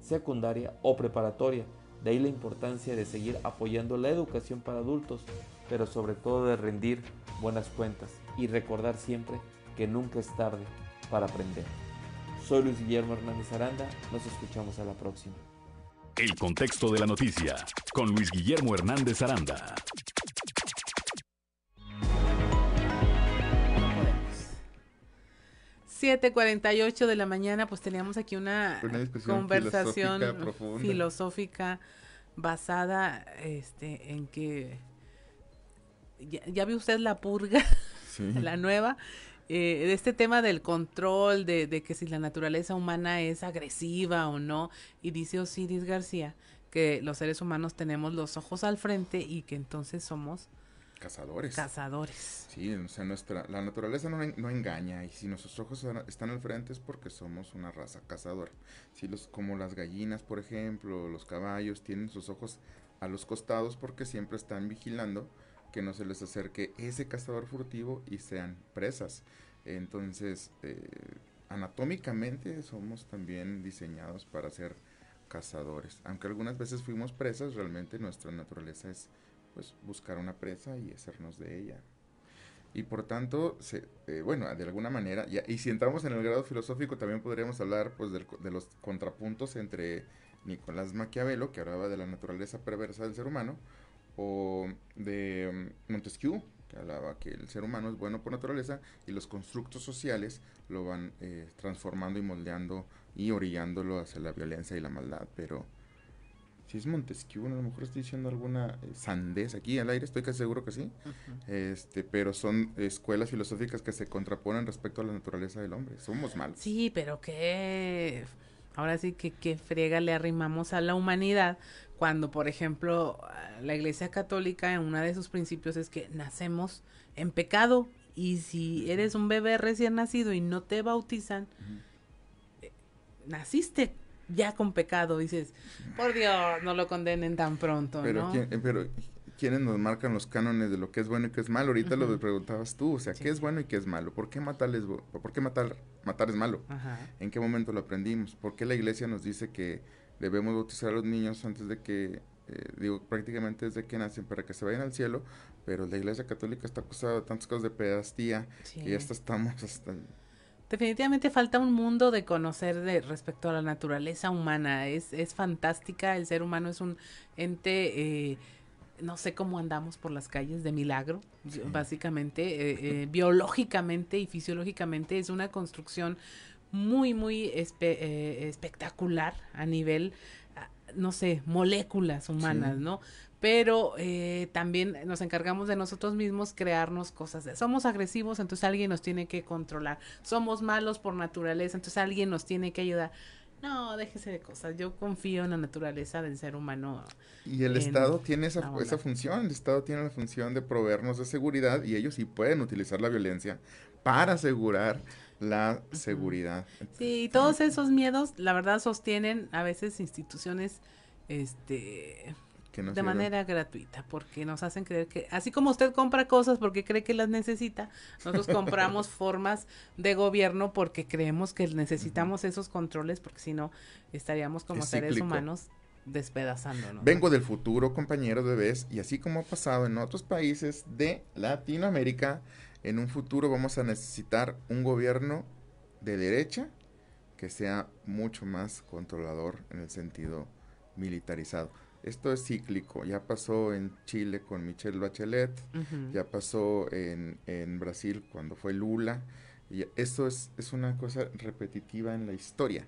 secundaria o preparatoria. De ahí la importancia de seguir apoyando la educación para adultos, pero sobre todo de rendir buenas cuentas y recordar siempre que nunca es tarde para aprender. Soy Luis Guillermo Hernández Aranda, nos escuchamos a la próxima. El contexto de la noticia con Luis Guillermo Hernández Aranda. ...7.48 de la mañana... ...pues teníamos aquí una, conversación filosófica, filosófica, basada este, en que... Ya, ya vio usted la purga, la nueva... Eh, de este tema del control, de, de, que si la naturaleza humana es agresiva o no, y dice Osiris García que los seres humanos tenemos los ojos al frente y que entonces somos cazadores. Cazadores. Sí, o sea, nuestra, la naturaleza no, no, engaña y si nuestros ojos están al frente es porque somos una raza cazadora. Si los, como las gallinas, por ejemplo, los caballos tienen sus ojos a los costados porque siempre están vigilando que no se les acerque ese cazador furtivo y sean presas. Entonces, eh, anatómicamente somos también diseñados para ser cazadores. Aunque algunas veces fuimos presas, realmente nuestra naturaleza es pues buscar una presa y hacernos de ella. Y por tanto, se, eh, bueno, de alguna manera, y si entramos en el grado filosófico, también podríamos hablar pues de los contrapuntos entre Nicolás Maquiavelo, que hablaba de la naturaleza perversa del ser humano, o de mm, Montesquieu, que hablaba que el ser humano es bueno por naturaleza y los constructos sociales lo van eh, transformando y moldeando y orillándolo hacia la violencia y la maldad. Pero si es Montesquieu, a lo mejor estoy diciendo alguna eh, sandez aquí al aire, estoy casi seguro que sí. este, pero son escuelas filosóficas que se contraponen respecto a la naturaleza del hombre. Somos malos. Sí, pero que ahora sí que qué friega le arrimamos a la humanidad cuando, por ejemplo, la Iglesia Católica, en uno de sus principios es que nacemos en pecado y si eres un bebé recién nacido y no te bautizan, eh, naciste ya con pecado, dices, por Dios, no lo condenen tan pronto, pero ¿no? Eh, pero ¿quiénes nos marcan los cánones de lo que es bueno y qué es malo? Ahorita lo preguntabas tú, o sea, ¿qué es bueno y qué es malo? ¿Por qué matar es, por qué matar, matar es malo? ¿En qué momento lo aprendimos? ¿Por qué la iglesia nos dice que debemos bautizar a los niños antes de que, eh, digo, prácticamente desde que nacen para que se vayan al cielo, pero la Iglesia Católica está acusada de tantas cosas de pedastía que ya estamos hasta... Definitivamente falta un mundo de conocer de, respecto a la naturaleza humana. Es, es fantástica, el ser humano es un ente... Eh, no sé cómo andamos por las calles de milagro, básicamente, eh, biológicamente y fisiológicamente es una construcción muy, muy eh, espectacular a nivel, ah, no sé, moléculas humanas, ¿no? Pero eh, también nos encargamos de nosotros mismos crearnos cosas. somos agresivos, entonces alguien nos tiene que controlar. Somos malos por naturaleza, entonces alguien nos tiene que ayudar. No, déjese de cosas. Yo confío en la naturaleza del ser humano. Y el Estado tiene esa, esa función. El Estado tiene la función de proveernos de seguridad y ellos sí pueden utilizar la violencia para asegurar la seguridad. Sí, y todos esos miedos, la verdad, sostienen a veces instituciones, este, de manera gratuita, porque nos hacen creer que, así como usted compra cosas porque cree que las necesita, nosotros compramos formas de gobierno porque creemos que necesitamos esos controles, porque si no, estaríamos como seres humanos despedazándonos. Vengo del futuro, compañeros bebés, y así como ha pasado en otros países de Latinoamérica, en un futuro vamos a necesitar un gobierno de derecha que sea mucho más controlador en el sentido militarizado. Esto es cíclico, ya pasó en Chile con Michelle Bachelet, ya pasó en, en, Brasil cuando fue Lula, y esto es, es una cosa repetitiva en la historia.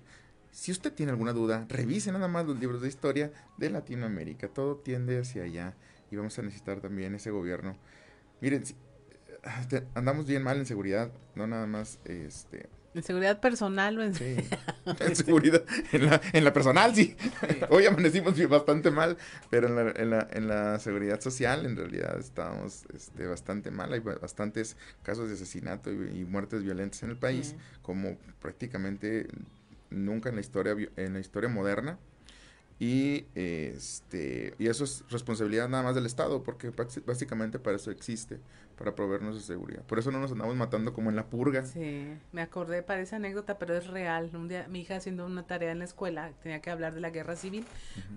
Si usted tiene alguna duda, revise nada más los libros de historia de Latinoamérica, todo tiende hacia allá y vamos a necesitar también ese gobierno. Miren, andamos bien mal en seguridad, no nada más este ¿En seguridad personal o en, sí. en seguridad? En la, en la personal, sí. Hoy amanecimos bastante mal, pero en la, en la, en la seguridad social en realidad estamos este, bastante mal. Hay bastantes casos de asesinato y, muertes violentas en el país, como prácticamente nunca en la historia, en la historia moderna. Y, este, y eso es responsabilidad nada más del Estado, porque básicamente para eso existe, para proveernos de seguridad. Por eso no nos andamos matando como en la purga. Sí, me acordé para esa anécdota, pero es real. Un día mi hija haciendo una tarea en la escuela, tenía que hablar de la guerra civil,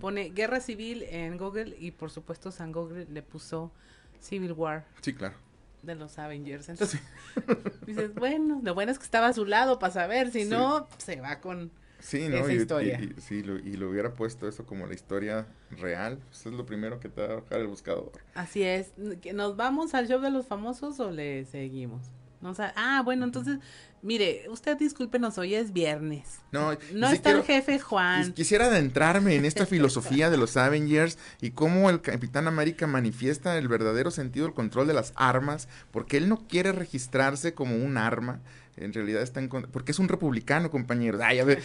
pone guerra civil en Google y por supuesto San Google le puso Civil War. Sí, claro de los Avengers. Entonces, dices, bueno, lo bueno es que estaba a su lado para saber, si no, se va con Sí, ¿no? y, historia. Y, sí, lo, y lo hubiera puesto eso como la historia real, pues es lo primero que te va a bajar el buscador. Así es. ¿Nos vamos al show de los famosos o le seguimos? ah, bueno, entonces, mire, usted discúlpenos, hoy es viernes. No, no está el jefe Juan. Quisiera adentrarme en esta filosofía de los Avengers y cómo el Capitán América manifiesta el verdadero sentido del control de las armas, porque él no quiere registrarse como un arma en realidad está en porque es un republicano, compañero. Ay, a ver,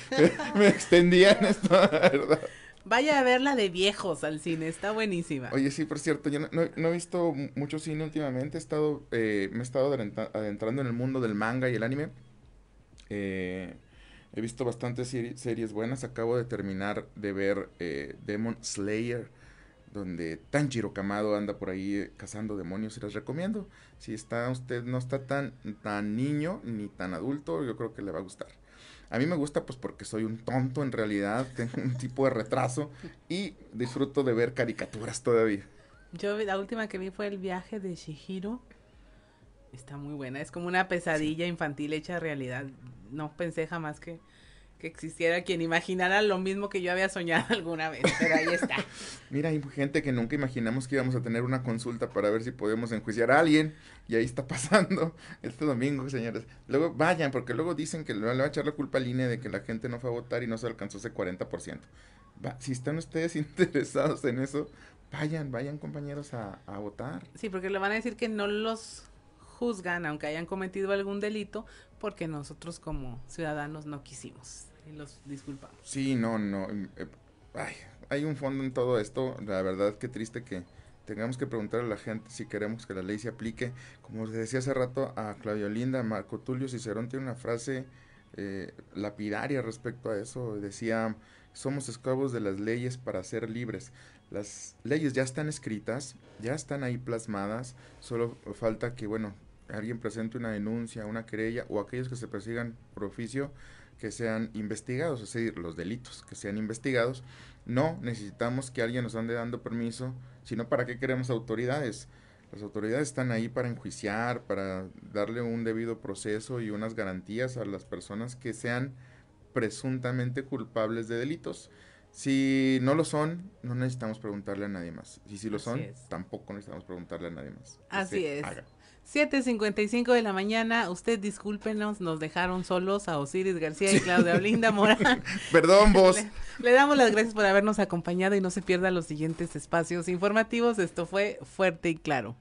me, extendía en esto, ¿verdad? Vaya a verla de viejos al cine, está buenísima. Oye, sí, por cierto, yo no, he visto mucho cine últimamente, he estado, eh, me he estado adentrando en el mundo del manga y el anime. Eh, he visto bastantes series buenas, acabo de terminar de ver eh, Demon Slayer donde Tanjiro Kamado anda por ahí eh, cazando demonios y les recomiendo. Si está usted no está tan tan niño ni tan adulto, yo creo que le va a gustar. A mí me gusta pues porque soy un tonto en realidad, tengo un tipo de retraso y disfruto de ver caricaturas todavía. Yo la última que vi fue el viaje de Shihiro. Está muy buena, es como una pesadilla infantil hecha realidad. No pensé jamás que que existiera quien imaginara lo mismo que yo había soñado alguna vez, pero ahí está. Mira, hay gente que nunca imaginamos que íbamos a tener una consulta para ver si podemos enjuiciar a alguien, y ahí está pasando este domingo, señores. Luego vayan, porque luego dicen que le va a echar la culpa al INE de que la gente no fue a votar y no se alcanzó ese 40%. Va, si están ustedes interesados en eso, vayan, vayan compañeros a, a votar. Sí, porque le van a decir que no los juzgan, aunque hayan cometido algún delito, porque nosotros como ciudadanos no quisimos los disculpamos. Sí, no, no. Em, eh, ay, hay un fondo en todo esto. La verdad, qué triste que tengamos que preguntar a la gente si queremos que la ley se aplique. Como les decía hace rato a Claudio Linda, Marco Tulio Cicerón tiene una frase eh, lapidaria respecto a eso. Decía, somos esclavos de las leyes para ser libres. Las leyes ya están escritas, ya están ahí plasmadas, solo falta que, bueno, alguien presente una denuncia, una querella o aquellos que se persigan por oficio que sean investigados, es decir, los delitos que sean investigados. No necesitamos que alguien nos ande dando permiso, sino para qué queremos autoridades. Las autoridades están ahí para enjuiciar, para darle un debido proceso y unas garantías a las personas que sean presuntamente culpables de delitos. Si no lo son, no necesitamos preguntarle a nadie más. Y si lo son, tampoco necesitamos preguntarle a nadie más. Así es. 7.55 de la mañana, usted discúlpenos, nos dejaron solos a Osiris García y Claudia Olinda Morán. Perdón, vos. Le, le, damos las gracias por habernos acompañado y no se pierda los siguientes espacios informativos. Esto fue Fuerte y Claro.